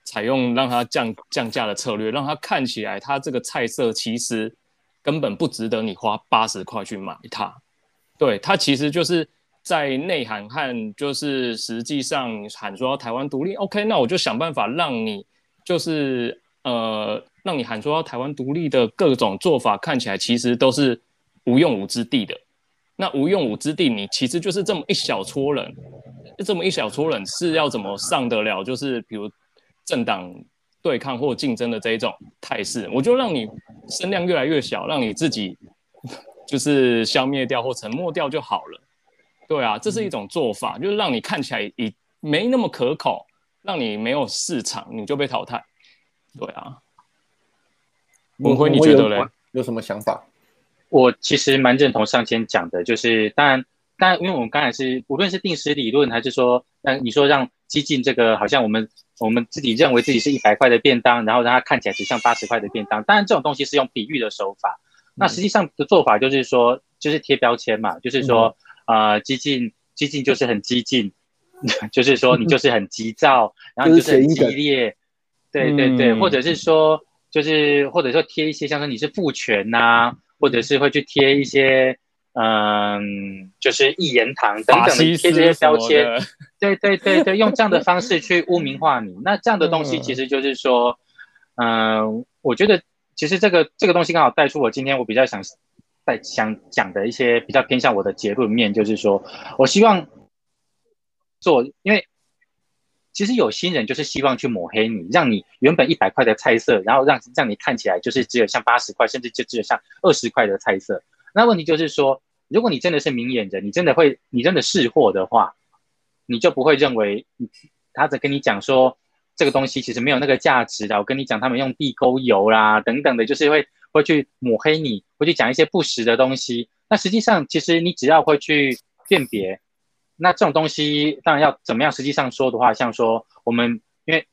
采用让它降降价的策略，让它看起来它这个菜色其实根本不值得你花八十块去买它。对，它其实就是在内涵和就是实际上喊说台湾独立。OK，那我就想办法让你就是呃。让你喊说要台湾独立的各种做法看起来其实都是无用武之地的。那无用武之地，你其实就是这么一小撮人，这么一小撮人是要怎么上得了？就是比如政党对抗或竞争的这一种态势，我就让你声量越来越小，让你自己 [laughs] 就是消灭掉或沉默掉就好了。对啊，这是一种做法，就是让你看起来已没那么可口，让你没有市场，你就被淘汰。对啊。文辉，你觉得嘞？有什么想法？我其实蛮认同上千讲的，就是当然，当然，因为我们刚才是无论是定时理论，还是说，嗯，你说让激进这个，好像我们我们自己认为自己是一百块的便当，然后让它看起来只像八十块的便当。当然，这种东西是用比喻的手法。那实际上的做法就是说，就是贴标签嘛，就是说，啊，激进，激进就是很激进，[laughs] 就是说你就是很急躁，然后就是很激烈，对对对，或者是说。就是或者说贴一些像说你是父权呐，或者是会去贴一些嗯，就是一言堂等等的贴这些标签，对对对对，用这样的方式去污名化你。[laughs] 那这样的东西其实就是说，嗯，我觉得其实这个这个东西刚好带出我今天我比较想带想讲的一些比较偏向我的结论面，就是说我希望做，因为。其实有心人就是希望去抹黑你，让你原本一百块的菜色，然后让让你看起来就是只有像八十块，甚至就只有像二十块的菜色。那问题就是说，如果你真的是明眼人，你真的会，你真的识货的话，你就不会认为他在跟你讲说这个东西其实没有那个价值的。我跟你讲，他们用地沟油啦等等的，就是会会去抹黑你，会去讲一些不实的东西。那实际上，其实你只要会去辨别。那这种东西当然要怎么样？实际上说的话，像说我们，因为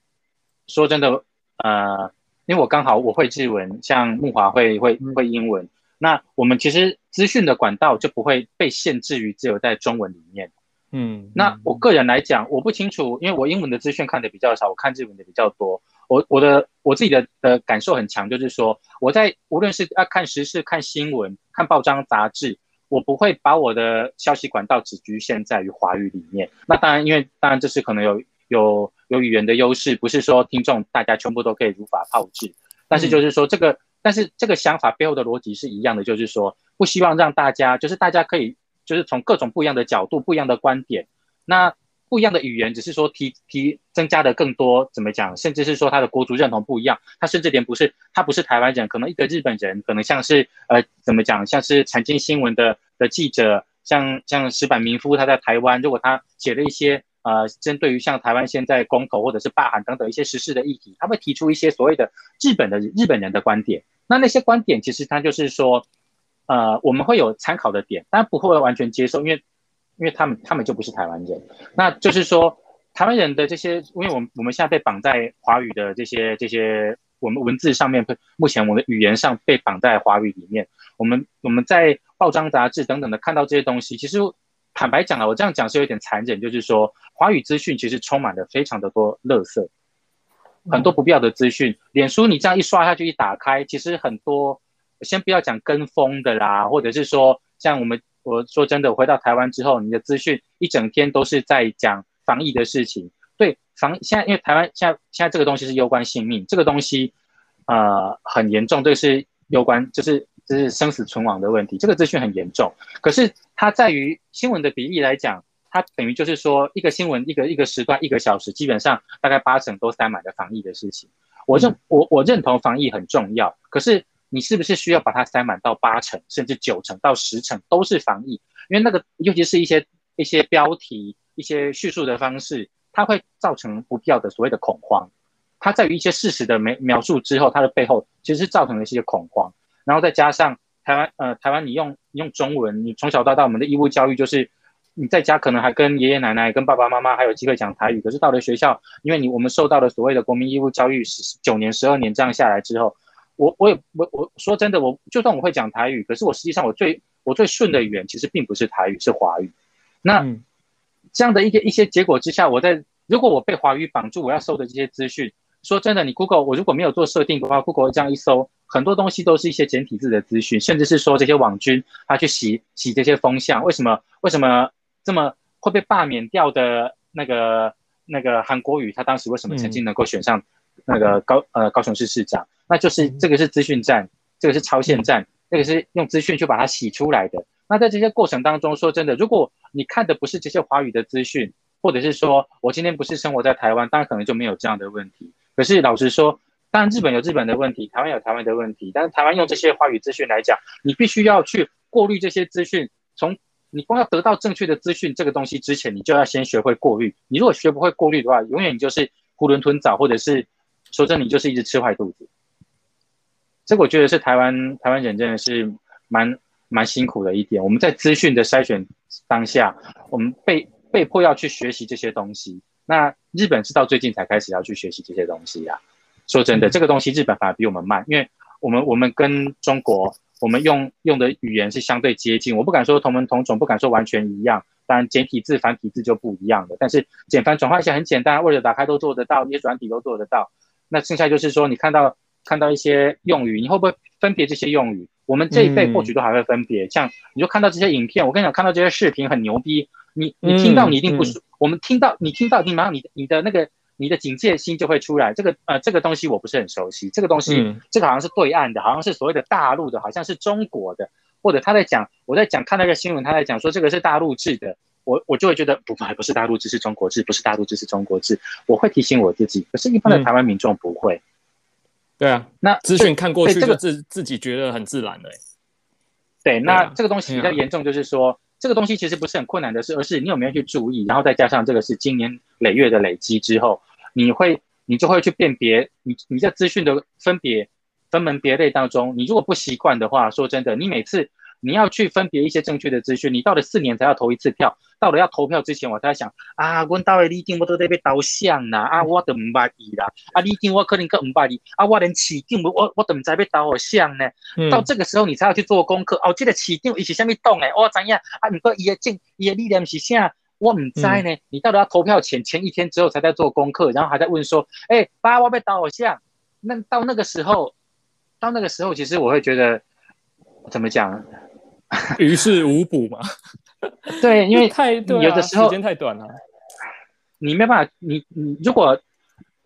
说真的，呃，因为我刚好我会日文，像木华会会会英文，那我们其实资讯的管道就不会被限制于只有在中文里面。嗯，那我个人来讲，我不清楚，因为我英文的资讯看的比较少，我看日文的比较多。我我的我自己的的感受很强，就是说我在无论是要看时事、看新闻、看报章杂志。我不会把我的消息管道只局限在于华语里面。那当然，因为当然这是可能有有有语言的优势，不是说听众大家全部都可以如法炮制。但是就是说这个，但是这个想法背后的逻辑是一样的，就是说不希望让大家，就是大家可以就是从各种不一样的角度、不一样的观点，那。不一样的语言，只是说提提增加的更多，怎么讲？甚至是说他的国族认同不一样，他甚至连不是他不是台湾人，可能一个日本人，可能像是呃怎么讲？像是财经新闻的的记者，像像石板民夫他在台湾，如果他写了一些呃针对于像台湾现在公投或者是罢韩等等一些时事的议题，他会提出一些所谓的日本的日本人的观点。那那些观点其实他就是说，呃我们会有参考的点，但不会完全接受，因为。因为他们他们就不是台湾人，那就是说 [laughs] 台湾人的这些，因为我们我们现在被绑在华语的这些这些我们文字上面，目前我们的语言上被绑在华语里面，我们我们在报章杂志等等的看到这些东西，其实坦白讲啊，我这样讲是有点残忍，就是说华语资讯其实充满了非常的多垃圾，很多不必要的资讯，脸书你这样一刷下去一打开，其实很多先不要讲跟风的啦，或者是说像我们。我说真的，我回到台湾之后，你的资讯一整天都是在讲防疫的事情。对，防现在因为台湾现在现在这个东西是攸关性命，这个东西呃很严重，这个是攸关就是就是生死存亡的问题。这个资讯很严重，可是它在于新闻的比例来讲，它等于就是说一个新闻一个一个时段一个小时，基本上大概八成都塞满了防疫的事情。我认我我认同防疫很重要，可是你是不是需要把它塞满到八成，甚至九成到十成都是防疫？因为那个尤其是一些一些标题、一些叙述的方式，它会造成不必要的所谓的恐慌。它在于一些事实的描描述之后，它的背后其实是造成了一些恐慌。然后再加上台湾呃台湾，你用你用中文，你从小到大我们的义务教育就是你在家可能还跟爷爷奶奶、跟爸爸妈妈还有机会讲台语，可是到了学校，因为你我们受到了所谓的国民义务教育十九年、十二年这样下来之后。我我也我我说真的，我就算我会讲台语，可是我实际上我最我最顺的语言其实并不是台语，是华语。那这样的一个一些结果之下，我在如果我被华语绑住，我要搜的这些资讯，说真的，你 Google 我如果没有做设定的话，Google 这样一搜，很多东西都是一些简体字的资讯，甚至是说这些网军他去洗洗这些风向，为什么为什么这么会被罢免掉的那个那个韩国语，他当时为什么曾经能够选上那个高呃高雄市市长？那就是这个是资讯站，这个是超限站，这个是用资讯去把它洗出来的。那在这些过程当中，说真的，如果你看的不是这些华语的资讯，或者是说我今天不是生活在台湾，当然可能就没有这样的问题。可是老实说，当然日本有日本的问题，台湾有台湾的问题。但是台湾用这些华语资讯来讲，你必须要去过滤这些资讯。从你光要得到正确的资讯这个东西之前，你就要先学会过滤。你如果学不会过滤的话，永远你就是囫囵吞枣，或者是说真，你就是一直吃坏肚子。这个我觉得是台湾台湾人真的是蛮蛮辛苦的一点。我们在资讯的筛选当下，我们被被迫要去学习这些东西。那日本是到最近才开始要去学习这些东西呀。说真的，这个东西日本反而比我们慢，因为我们我们跟中国，我们用用的语言是相对接近。我不敢说同门同种，不敢说完全一样。当然简体字繁体字就不一样的，但是简繁转换一下很简单，Word 打开都做得到，那些软体都做得到。那剩下就是说，你看到。看到一些用语，你会不会分别这些用语？我们这一辈或许都还会分别。像你就看到这些影片，我跟你讲，看到这些视频很牛逼。你你听到你一定不舒，我们听到你听到你马上你你的那个你的警戒心就会出来。这个呃这个东西我不是很熟悉，这个东西这个好像是对岸的，好像是所谓的大陆的，好像是中国的，或者他在讲我在讲看那个新闻，他在讲说这个是大陆制的，我我就会觉得不不是大陆制是中国制，不是大陆制是中国制，我会提醒我自己。可是，一般的台湾民众不会。对啊，那资讯看过去就自自己觉得很自然的。对，那这个东西比较严重，就是说这个东西其实不是很困难的事，而是你有没有去注意，然后再加上这个是经年累月的累积之后，你会你就会去辨别你你在资讯的分别分门别类当中，你如果不习惯的话，说真的，你每次。你要去分别一些正确的资讯，你到了四年才要投一次票，到了要投票之前，我在想啊，我到底立定我都得被导向啦，啊，我都唔捌伊啦，啊，立定我可能个唔捌伊，啊，我连起定我我都唔知被导向呢。到这个时候你才要去做功课哦，这个起定伊是虾米动诶，我怎样啊？唔过伊的正伊的力量是啥？我唔知呢。你到了要投票前前一天之后才在做功课，然后还在问说，哎，爸，我被导向。那到那个时候，到那个时候，其实我会觉得怎么讲？[laughs] 于事无补嘛？[laughs] 对，因为 [laughs] 太有的时候时间太短了，你没办法。你你如果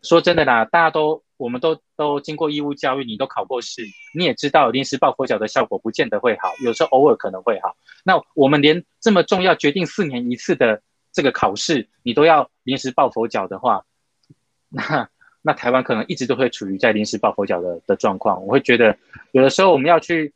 说真的啦，大家都我们都都经过义务教育，你都考过试，你也知道临时抱佛脚的效果不见得会好，有时候偶尔可能会好。那我们连这么重要、决定四年一次的这个考试，你都要临时抱佛脚的话，那那台湾可能一直都会处于在临时抱佛脚的的状况。我会觉得有的时候我们要去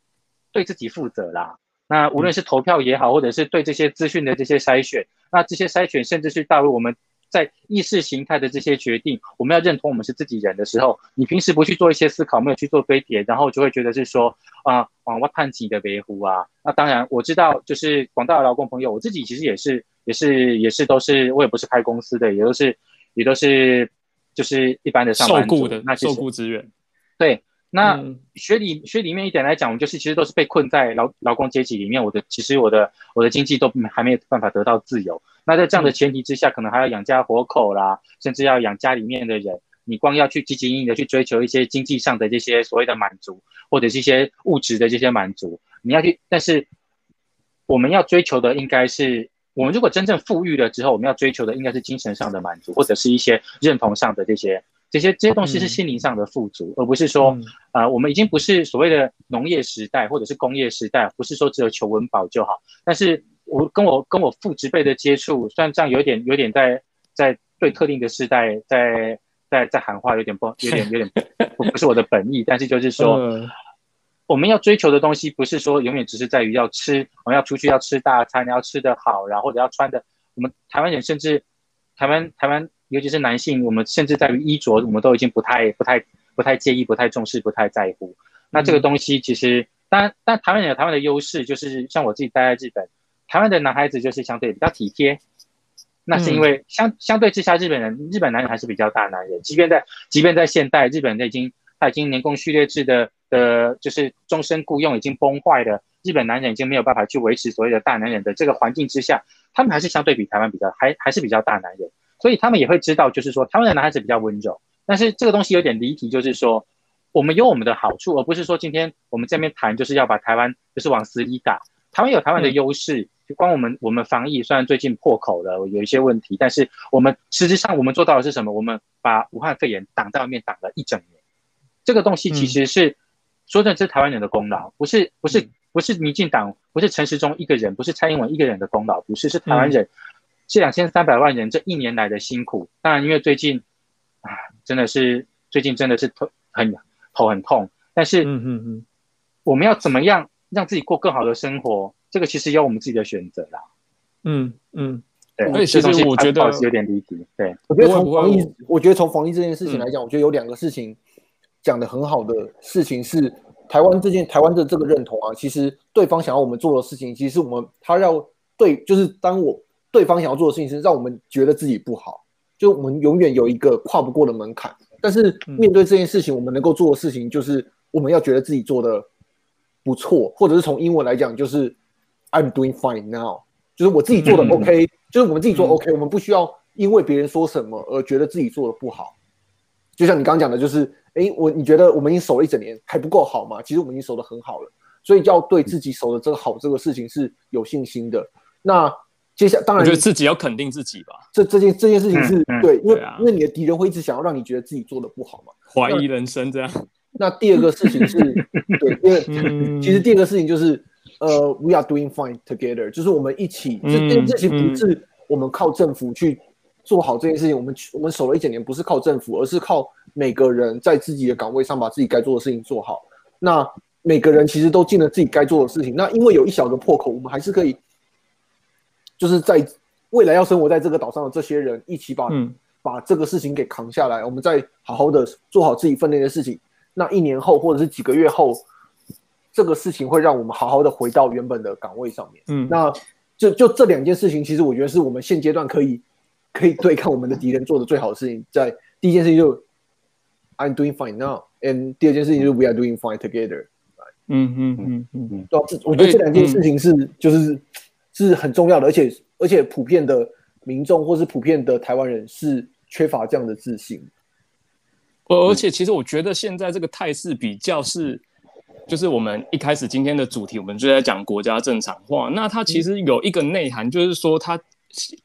对自己负责啦。那无论是投票也好，或者是对这些资讯的这些筛选，那这些筛选甚至是大陆我们在意识形态的这些决定，我们要认同我们是自己人的时候，你平时不去做一些思考，没有去做堆叠，然后就会觉得是说啊，往我探己的维护啊。那当然我知道，就是广大的劳工朋友，我自己其实也是，也是，也是都是，我也不是开公司的，也都是，也都是，就是一般的上班族的，那受雇资源，对。那学理学里面一点来讲，我们就是其实都是被困在劳劳工阶级里面。我的其实我的我的经济都还没有办法得到自由。那在这样的前提之下，可能还要养家活口啦，甚至要养家里面的人。你光要去积极应的去追求一些经济上的这些所谓的满足，或者是一些物质的这些满足，你要去。但是我们要追求的应该是，我们如果真正富裕了之后，我们要追求的应该是精神上的满足，或者是一些认同上的这些。这些这些东西是心灵上的富足，而不是说，啊，我们已经不是所谓的农业时代或者是工业时代，不是说只有求温饱就好。但是我跟我跟我父执辈的接触，虽然这样有点有点在在对特定的时代在在在喊话，有点不有点有点不不是我的本意，但是就是说，我们要追求的东西，不是说永远只是在于要吃，我们要出去要吃大餐，要吃得好，然后或者要穿的。我们台湾人甚至台湾台湾，尤其是男性，我们甚至在于衣着，我们都已经不太不太不太介意、不太重视、不太在乎。那这个东西其实，当然，但台湾人有台湾的优势，就是像我自己待在日本，台湾的男孩子就是相对比较体贴。那是因为相相对之下，日本人日本男人还是比较大男人，即便在即便在现代，日本人已经他已经年功序列制的的，就是终身雇佣已经崩坏的日本男人已经没有办法去维持所谓的大男人的这个环境之下，他们还是相对比台湾比较还还是比较大男人，所以他们也会知道，就是说台湾的男孩子比较温柔。但是这个东西有点离题，就是说我们有我们的好处，而不是说今天我们这边谈就是要把台湾就是往死里打。台湾有台湾的优势。就光我们我们防疫，虽然最近破口了，有一些问题，但是我们实质上我们做到的是什么？我们把武汉肺炎挡在外面挡了一整年。这个东西其实是说真的，是台湾人的功劳，不是不是不是民进党，不是陈时中一个人，不是蔡英文一个人的功劳，不是是台湾人这两千三百万人这一年来的辛苦。当然，因为最近啊，真的是最近真的是头很头很痛，但是嗯嗯嗯，我们要怎么样让自己过更好的生活？这个其实有我们自己的选择啦。嗯嗯，对。所以其实我觉得有点离题。对，我觉得从防疫，我觉得从防疫这件事情来讲，我觉得有两个事情讲的很好的事情是台湾这件台湾的这个认同啊。其实对方想要我们做的事情，其实我们他要对，就是当我对方想要做的事情是让我们觉得自己不好，就我们永远有一个跨不过的门槛。但是面对这件事情，我们能够做的事情就是我们要觉得自己做的不错，或者是从英文来讲就是。I'm doing fine now，就是我自己做的 OK，就是我们自己做 OK，我们不需要因为别人说什么而觉得自己做的不好。就像你刚刚讲的，就是哎，我你觉得我们已经守了一整年还不够好吗？其实我们已经守的很好了，所以要对自己守的这个好这个事情是有信心的。那接下当然，我觉得自己要肯定自己吧。这这件这件事情是对，因为因为你的敌人会一直想要让你觉得自己做的不好嘛，怀疑人生这样。那第二个事情是 [laughs] 对，因为 [laughs] 其实第二个事情就是。呃，We are doing fine together，就是我们一起。这件事情不是我们靠政府去做好这件事情，我们我们守了一整年，不是靠政府，而是靠每个人在自己的岗位上把自己该做的事情做好。那每个人其实都尽了自己该做的事情。那因为有一小个破口，我们还是可以，就是在未来要生活在这个岛上的这些人一起把把这个事情给扛下来。我们再好好的做好自己分内的事情。那一年后或者是几个月后。这个事情会让我们好好的回到原本的岗位上面。嗯，那就就这两件事情，其实我觉得是我们现阶段可以可以对抗我们的敌人做的最好的事情。在第一件事情就 I'm doing fine now，and 第二件事情就是 We are doing fine together。嗯嗯嗯嗯嗯，对，我觉得这两件事情是就是是很重要的，而且而且普遍的民众或是普遍的台湾人是缺乏这样的自信。而而且其实我觉得现在这个态势比较是。就是我们一开始今天的主题，我们就在讲国家正常化。那它其实有一个内涵，就是说它，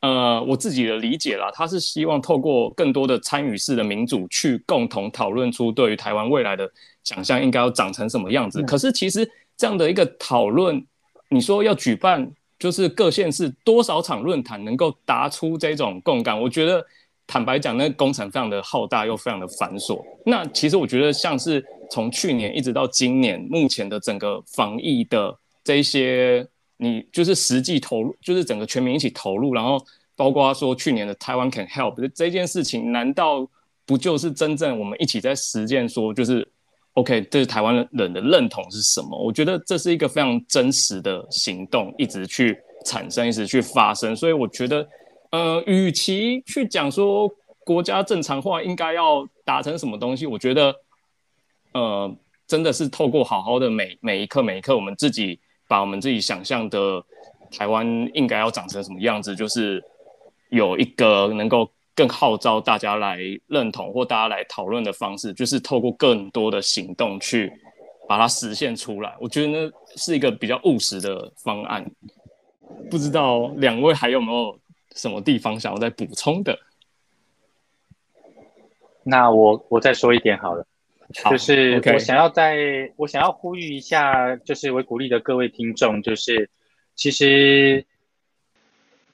呃，我自己的理解啦，它是希望透过更多的参与式的民主，去共同讨论出对于台湾未来的想象应该要长成什么样子。可是其实这样的一个讨论，你说要举办，就是各县市多少场论坛能够达出这种共感？我觉得坦白讲，那工程非常的浩大又非常的繁琐。那其实我觉得像是。从去年一直到今年，目前的整个防疫的这些，你就是实际投入，就是整个全民一起投入，然后包括说去年的台湾 Can Help 这件事情，难道不就是真正我们一起在实践？说就是 OK，这是台湾人的认同是什么？我觉得这是一个非常真实的行动，一直去产生，一直去发生。所以我觉得，呃，与其去讲说国家正常化应该要达成什么东西，我觉得。呃，真的是透过好好的每每一刻每一刻，我们自己把我们自己想象的台湾应该要长成什么样子，就是有一个能够更号召大家来认同或大家来讨论的方式，就是透过更多的行动去把它实现出来。我觉得呢是一个比较务实的方案。不知道两位还有没有什么地方想要再补充的？那我我再说一点好了。就是我想要在，我想要呼吁一下，就是我鼓励的各位听众，就是其实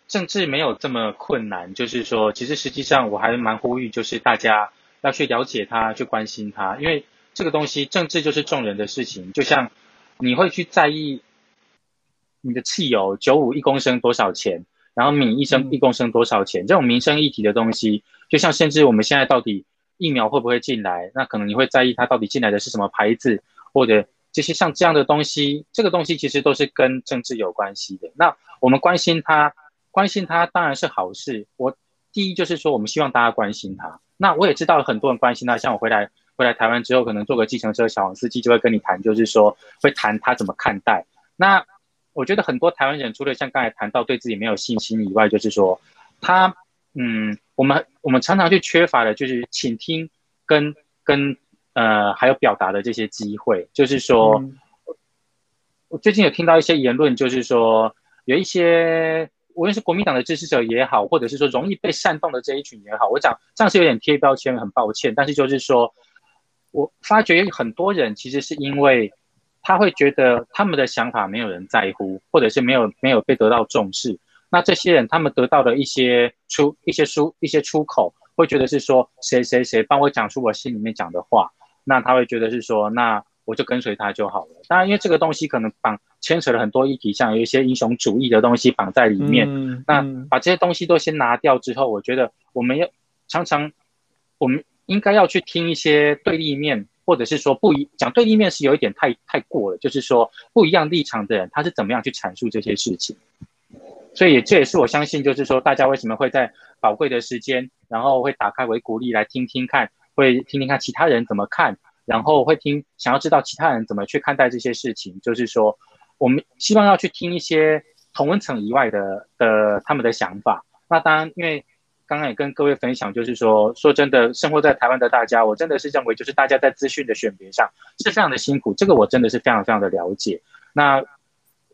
政治没有这么困难，就是说，其实实际上我还蛮呼吁，就是大家要去了解它，去关心它，因为这个东西，政治就是众人的事情，就像你会去在意你的汽油九五一公升多少钱，然后米一升一公升多少钱，这种民生议题的东西，就像甚至我们现在到底疫苗会不会进来，那可能你会在意它到底进来的是什么牌子，或者这些像这样的东西，这个东西其实都是跟政治有关系的。那我们关心它，关心他当然是好事。我第一就是说，我们希望大家关心他。那我也知道很多人关心他，像我回来回来台湾之后，可能做个计程车小黄司机，就会跟你谈，就是说会谈他怎么看待。那我觉得很多台湾人除了像刚才谈到对自己没有信心以外，就是说他嗯，我们我们常常就缺乏的就是倾听跟跟呃还有表达的这些机会。就是说，我最近有听到一些言论，就是说有一些。无论是国民党的支持者也好，或者是说容易被煽动的这一群也好，我讲这样是有点贴标签，很抱歉。但是就是说，我发觉很多人其实是因为他会觉得他们的想法没有人在乎，或者是没有没有被得到重视。那这些人他们得到的一些出一些出一些出口，会觉得是说谁谁谁帮我讲出我心里面讲的话，那他会觉得是说那。我就跟随他就好了。当然，因为这个东西可能绑牵扯了很多议题，像有一些英雄主义的东西绑在里面。那把这些东西都先拿掉之后，我觉得我们要常常，我们应该要去听一些对立面，或者是说不一讲对立面是有一点太太过了。就是说不一样立场的人，他是怎么样去阐述这些事情。所以这也是我相信，就是说大家为什么会在宝贵的时间，然后会打开维鼓励来听听看，会听听看其他人怎么看。然后会听，想要知道其他人怎么去看待这些事情，就是说，我们希望要去听一些同温层以外的的他们的想法。那当然，因为刚刚也跟各位分享，就是说，说真的，生活在台湾的大家，我真的是认为，就是大家在资讯的选别上是非常的辛苦，这个我真的是非常非常的了解。那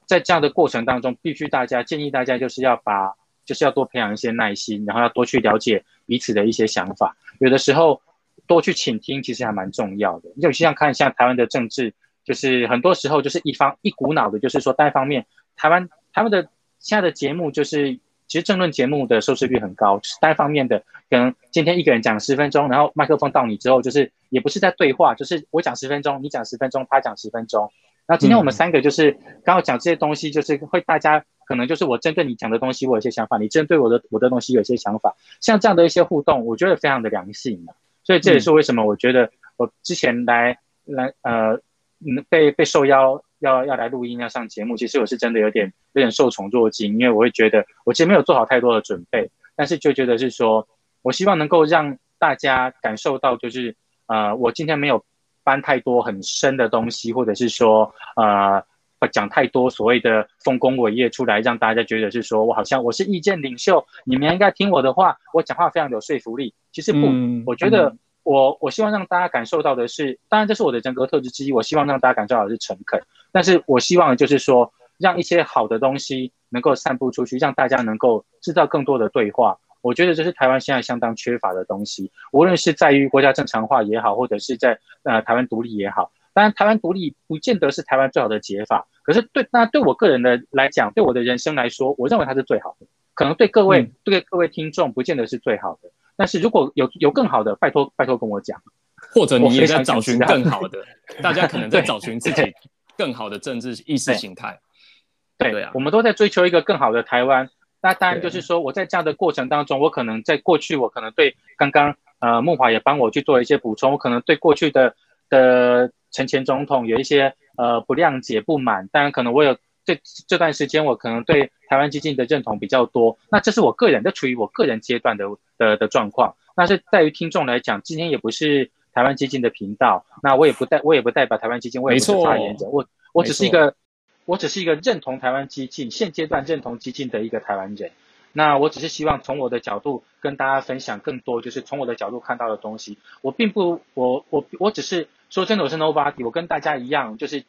在这样的过程当中，必须大家建议大家就是要把，就是要多培养一些耐心，然后要多去了解彼此的一些想法，有的时候。多去倾听，其实还蛮重要的。你就像看像台湾的政治，就是很多时候就是一方一股脑的，就是说单方面。台湾他们的现在的节目就是，其实政论节目的收视率很高，是单方面的。可能今天一个人讲十分钟，然后麦克风到你之后，就是也不是在对话，就是我讲十分钟，你讲十分钟，他讲十分钟。然后今天我们三个就是刚好讲这些东西，就是会大家可能就是我针对你讲的东西，我有些想法；你针对我的我的东西有些想法。像这样的一些互动，我觉得非常的良性的。所以这也是为什么我觉得我之前来来呃，被被受邀要要来录音要上节目，其实我是真的有点有点受宠若惊，因为我会觉得我其实没有做好太多的准备，但是就觉得是说，我希望能够让大家感受到，就是呃，我今天没有搬太多很深的东西，或者是说呃讲太多所谓的丰功伟业出来，让大家觉得是说我好像我是意见领袖，你们应该听我的话，我讲话非常有说服力。其实不，我觉得我我希望让大家感受到的是，当然这是我的人格特质之一。我希望让大家感受到的是诚恳，但是我希望就是说，让一些好的东西能够散布出去，让大家能够制造更多的对话。我觉得这是台湾现在相当缺乏的东西，无论是在于国家正常化也好，或者是在呃台湾独立也好。当然，台湾独立不见得是台湾最好的解法，可是对那对我个人的来讲，对我的人生来说，我认为它是最好的。可能对各位对各位听众不见得是最好的。但是如果有有更好的，拜托拜托跟我讲，或者你也在找寻更好的，[laughs] 大家可能在找寻自己更好的政治意识形态。对啊，我们都在追求一个更好的台湾。那当然就是说，我在这样的过程当中，我可能在过去，我可能对刚刚呃孟华也帮我去做一些补充，我可能对过去的的陈前总统有一些呃不谅解不满。当然可能我有这这段时间，我可能对台湾激进的认同比较多。那这是我个人的，处于我个人阶段的的的状况。那是在于听众来讲，今天也不是台湾激进的频道，那我也不代我也不代表台湾激进，我也不是发言者。我我只是一个，我只是一个认同台湾激进，现阶段认同激进的一个台湾人。那我只是希望从我的角度跟大家分享更多，就是从我的角度看到的东西。我并不，我我我只是说真的，我是 nobody，我跟大家一样，就是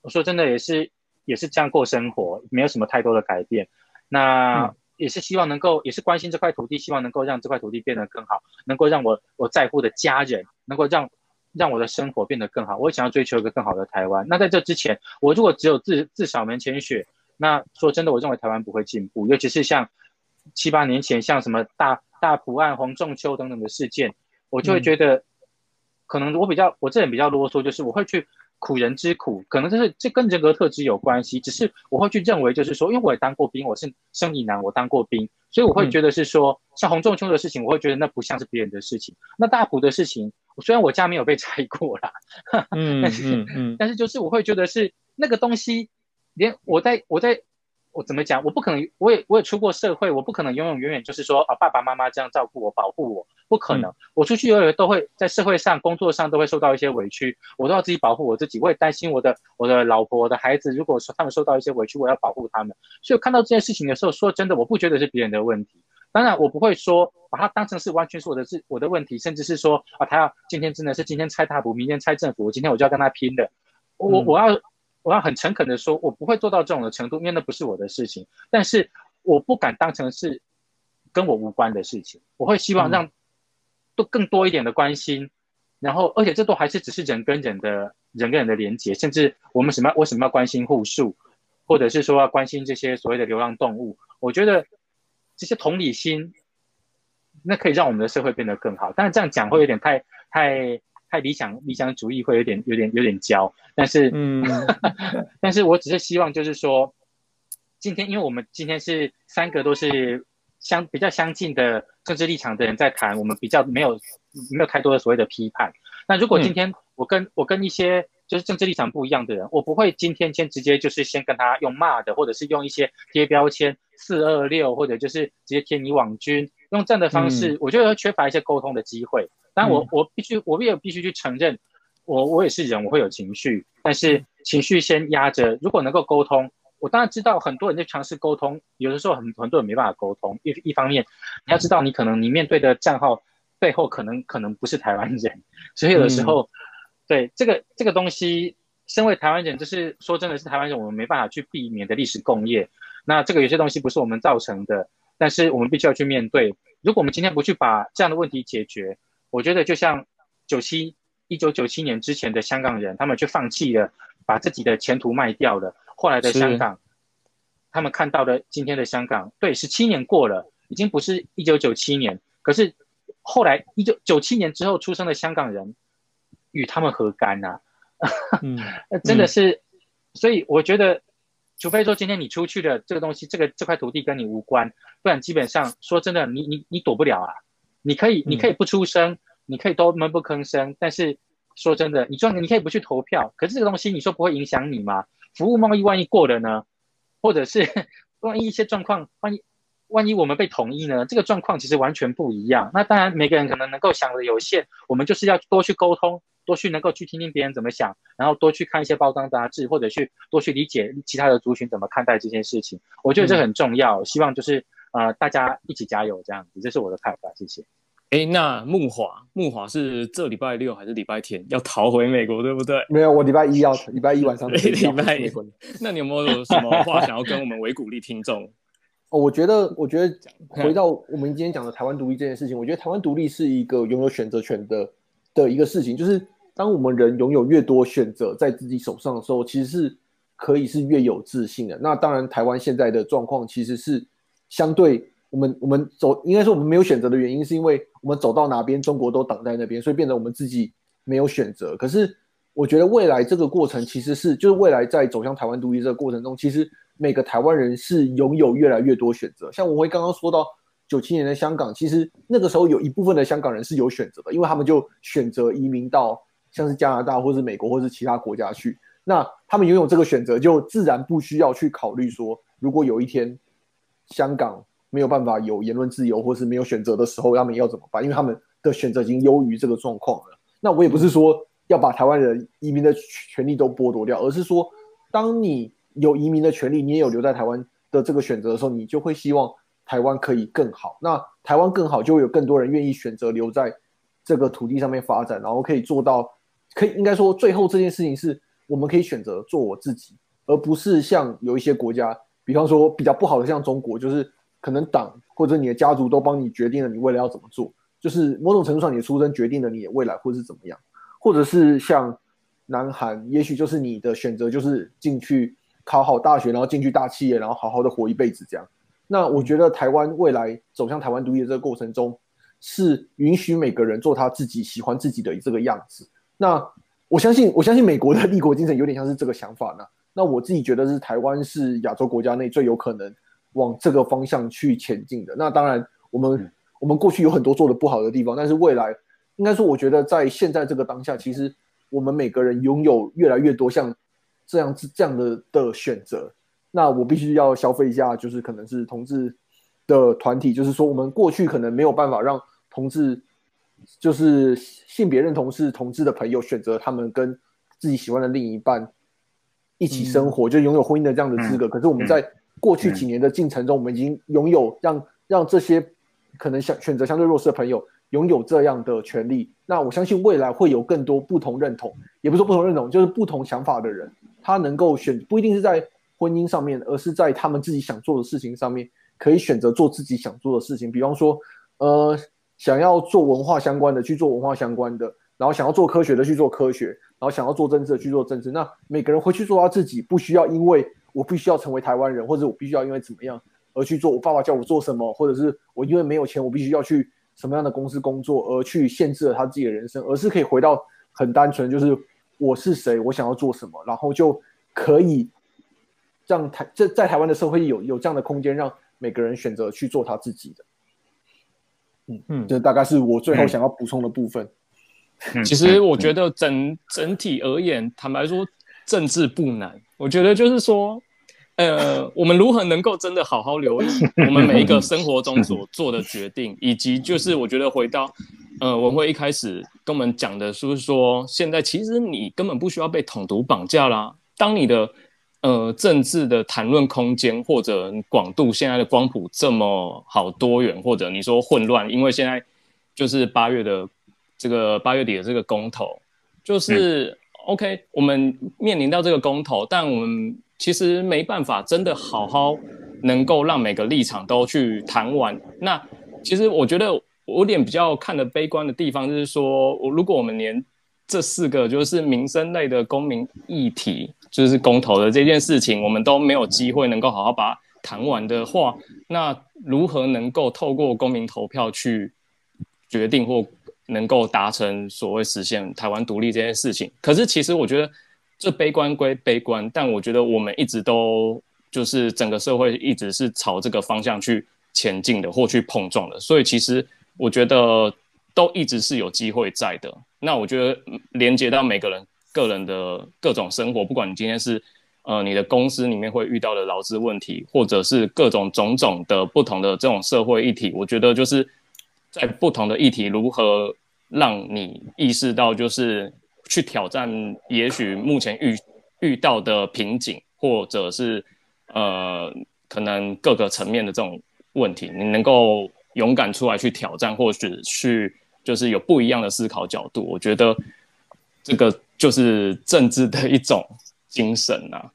我说真的也是。也是这样过生活，没有什么太多的改变。那也是希望能够，也是关心这块土地，希望能够让这块土地变得更好，能够让我我在乎的家人能够让让我的生活变得更好。我想要追求一个更好的台湾。那在这之前，我如果只有自自扫门前雪，那说真的，我认为台湾不会进步。尤其是像七八年前，像什么大大埔案、洪仲秋等等的事件，我就会觉得。可能我比较我这人比较啰嗦，就是我会去苦人之苦，可能就是这跟人格特质有关系。只是我会去认为，就是说，因为我也当过兵，我是生理男，我当过兵，所以我会觉得是说，像洪仲秋的事情，我会觉得那不像是别人的事情。那大埔的事情，虽然我家没有被拆过啦，嗯 [laughs] 嗯嗯，但是就是我会觉得是那个东西，连我在我在。我怎么讲？我不可能，我也我也出过社会，我不可能永永远远就是说啊，爸爸妈妈这样照顾我、保护我，不可能。我出去永远都会在社会上、工作上都会受到一些委屈，我都要自己保护我自己。我也担心我的、我的老婆、我的孩子，如果说他们受到一些委屈，我要保护他们。所以看到这件事情的时候，说真的，我不觉得是别人的问题。当然，我不会说把它当成是完全是我的是我的问题，甚至是说啊，他要今天真的是今天拆大补，明天拆政府，我今天我就要跟他拼的。我我要。我要很诚恳的说，我不会做到这种的程度，因为那不是我的事情。但是我不敢当成是跟我无关的事情。我会希望让多更多一点的关心，然后而且这都还是只是人跟人的人跟人的连接，甚至我们什么为什么要关心护树，或者是说要关心这些所谓的流浪动物？我觉得这些同理心，那可以让我们的社会变得更好。但是这样讲会有点太太。太理想理想主义会有点有点有点焦，但是嗯，[laughs] 但是我只是希望就是说，今天因为我们今天是三个都是相比较相近的政治立场的人在谈，我们比较没有没有太多的所谓的批判。那如果今天我跟我跟一些就是政治立场不一样的人，我不会今天先直接就是先跟他用骂的，或者是用一些贴标签四二六，或者就是直接贴你网军，用这样的方式，我觉得缺乏一些沟通的机会。但我我必须，我也必须去承认，我我也是人，我会有情绪，但是情绪先压着。如果能够沟通，我当然知道很多人在尝试沟通，有的时候很很多人没办法沟通。一一方面，你要知道，你可能你面对的账号背后可能可能不是台湾人，所以有的时候，对这个这个东西，身为台湾人，就是说真的是台湾人，我们没办法去避免的历史共业。那这个有些东西不是我们造成的，但是我们必须要去面对。如果我们今天不去把这样的问题解决，我觉得就像九七一九九七年之前的香港人，他们就放弃了，把自己的前途卖掉了。后来的香港，他们看到的今天的香港，对，十七年过了，已经不是一九九七年。可是后来一九九七年之后出生的香港人，与他们何干呢？嗯，[laughs] 真的是，所以我觉得，除非说今天你出去的这个东西，这个这块土地跟你无关，不然基本上说真的，你你你躲不了啊。你可以，你可以不出声，你可以都闷不吭声。但是说真的，你说你可以不去投票，可是这个东西你说不会影响你吗？服务贸易万一过了呢？或者是 [laughs] 万一一些状况，万一万一我们被统一呢？这个状况其实完全不一样。那当然每个人可能能够想的有限，我们就是要多去沟通，多去能够去听听别人怎么想，然后多去看一些包装杂志，或者去多去理解其他的族群怎么看待这件事情。我觉得这很重要。希望就是。呃，大家一起加油，这样子，这是我的看法，谢谢。哎，那木华，木华是这礼拜六还是礼拜天要逃回美国，对不对？没有，我礼拜一要，礼拜一晚上。[laughs] 礼拜一。那你有没有什么话想要跟我们维鼓励听众？[laughs] 哦，我觉得，我觉得回到我们今天讲的台湾独立这件事情，我觉得台湾独立是一个拥有选择权的的一个事情，就是当我们人拥有越多选择在自己手上的时候，其实是可以是越有自信的。那当然，台湾现在的状况其实是。相对我们，我们走应该说我们没有选择的原因，是因为我们走到哪边，中国都挡在那边，所以变得我们自己没有选择。可是我觉得未来这个过程其实是，就是未来在走向台湾独立这个过程中，其实每个台湾人是拥有越来越多选择。像我会刚刚说到九七年的香港，其实那个时候有一部分的香港人是有选择的，因为他们就选择移民到像是加拿大或是美国或是其他国家去。那他们拥有这个选择，就自然不需要去考虑说，如果有一天。香港没有办法有言论自由，或是没有选择的时候，他们要怎么办？因为他们的选择已经优于这个状况了。那我也不是说要把台湾人移民的权利都剥夺掉，而是说，当你有移民的权利，你也有留在台湾的这个选择的时候，你就会希望台湾可以更好。那台湾更好，就会有更多人愿意选择留在这个土地上面发展，然后可以做到，可以应该说，最后这件事情是我们可以选择做我自己，而不是像有一些国家。比方说比较不好的，像中国，就是可能党或者你的家族都帮你决定了你未来要怎么做，就是某种程度上你的出生决定了你的未来或是怎么样，或者是像南韩，也许就是你的选择就是进去考好大学，然后进去大企业，然后好好的活一辈子这样。那我觉得台湾未来走向台湾独立的这个过程中，是允许每个人做他自己喜欢自己的这个样子。那我相信，我相信美国的立国精神有点像是这个想法呢。那我自己觉得是台湾是亚洲国家内最有可能往这个方向去前进的。那当然，我们我们过去有很多做的不好的地方，但是未来应该说，我觉得在现在这个当下，其实我们每个人拥有越来越多像这样子这样的的选择。那我必须要消费一下，就是可能是同志的团体，就是说我们过去可能没有办法让同志。就是性别认同是同志的朋友选择他们跟自己喜欢的另一半一起生活，就拥有婚姻的这样的资格。可是我们在过去几年的进程中，我们已经拥有让让这些可能想选择相对弱势的朋友拥有这样的权利。那我相信未来会有更多不同认同，也不是说不同认同，就是不同想法的人，他能够选不一定是在婚姻上面，而是在他们自己想做的事情上面，可以选择做自己想做的事情。比方说，呃。想要做文化相关的去做文化相关的，然后想要做科学的去做科学，然后想要做政治的去做政治。那每个人回去做他自己，不需要因为我必须要成为台湾人，或者我必须要因为怎么样而去做。我爸爸叫我做什么，或者是我因为没有钱，我必须要去什么样的公司工作而去限制了他自己的人生，而是可以回到很单纯，就是我是谁，我想要做什么，然后就可以让台这在台湾的社会有有这样的空间，让每个人选择去做他自己的。嗯嗯，这大概是我最后想要补充的部分。其实我觉得整整体而言，坦白说，政治不难。我觉得就是说，呃，我们如何能够真的好好留意我们每一个生活中所做的决定，以及就是我觉得回到呃文辉一开始跟我们讲的，是说现在其实你根本不需要被统独绑架啦。当你的呃，政治的谈论空间或者广度，现在的光谱这么好多元，或者你说混乱，因为现在就是八月的这个八月底的这个公投，就是 OK，我们面临到这个公投，但我们其实没办法真的好好能够让每个立场都去谈完。那其实我觉得我有点比较看的悲观的地方，就是说，如果我们连这四个就是民生类的公民议题。就是公投的这件事情，我们都没有机会能够好好把谈完的话，那如何能够透过公民投票去决定或能够达成所谓实现台湾独立这件事情？可是其实我觉得这悲观归悲观，但我觉得我们一直都就是整个社会一直是朝这个方向去前进的或去碰撞的，所以其实我觉得都一直是有机会在的。那我觉得连接到每个人。个人的各种生活，不管你今天是呃你的公司里面会遇到的劳资问题，或者是各种种种的不同的这种社会议题，我觉得就是在不同的议题如何让你意识到，就是去挑战，也许目前遇遇到的瓶颈，或者是呃可能各个层面的这种问题，你能够勇敢出来去挑战，或许去就是有不一样的思考角度，我觉得这个。就是政治的一种精神呐。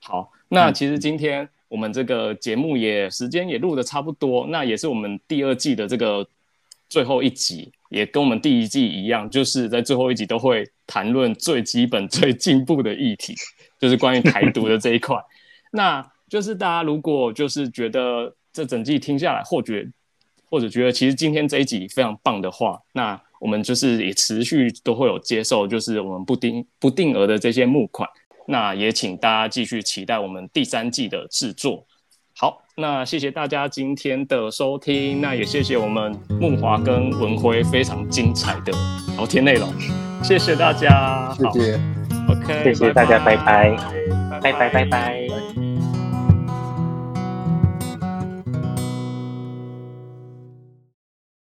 好，那其实今天我们这个节目也时间也录的差不多，那也是我们第二季的这个最后一集，也跟我们第一季一样，就是在最后一集都会谈论最基本、[laughs] 最进步的议题，就是关于台独的这一块。那就是大家如果就是觉得这整季听下来，或觉或者觉得其实今天这一集非常棒的话，那。我们就是也持续都会有接受，就是我们不定不定额的这些募款，那也请大家继续期待我们第三季的制作。好，那谢谢大家今天的收听，那也谢谢我们梦华跟文辉非常精彩的聊天内容，谢谢大家，谢谢，OK，谢谢大家，拜拜，拜拜，拜拜。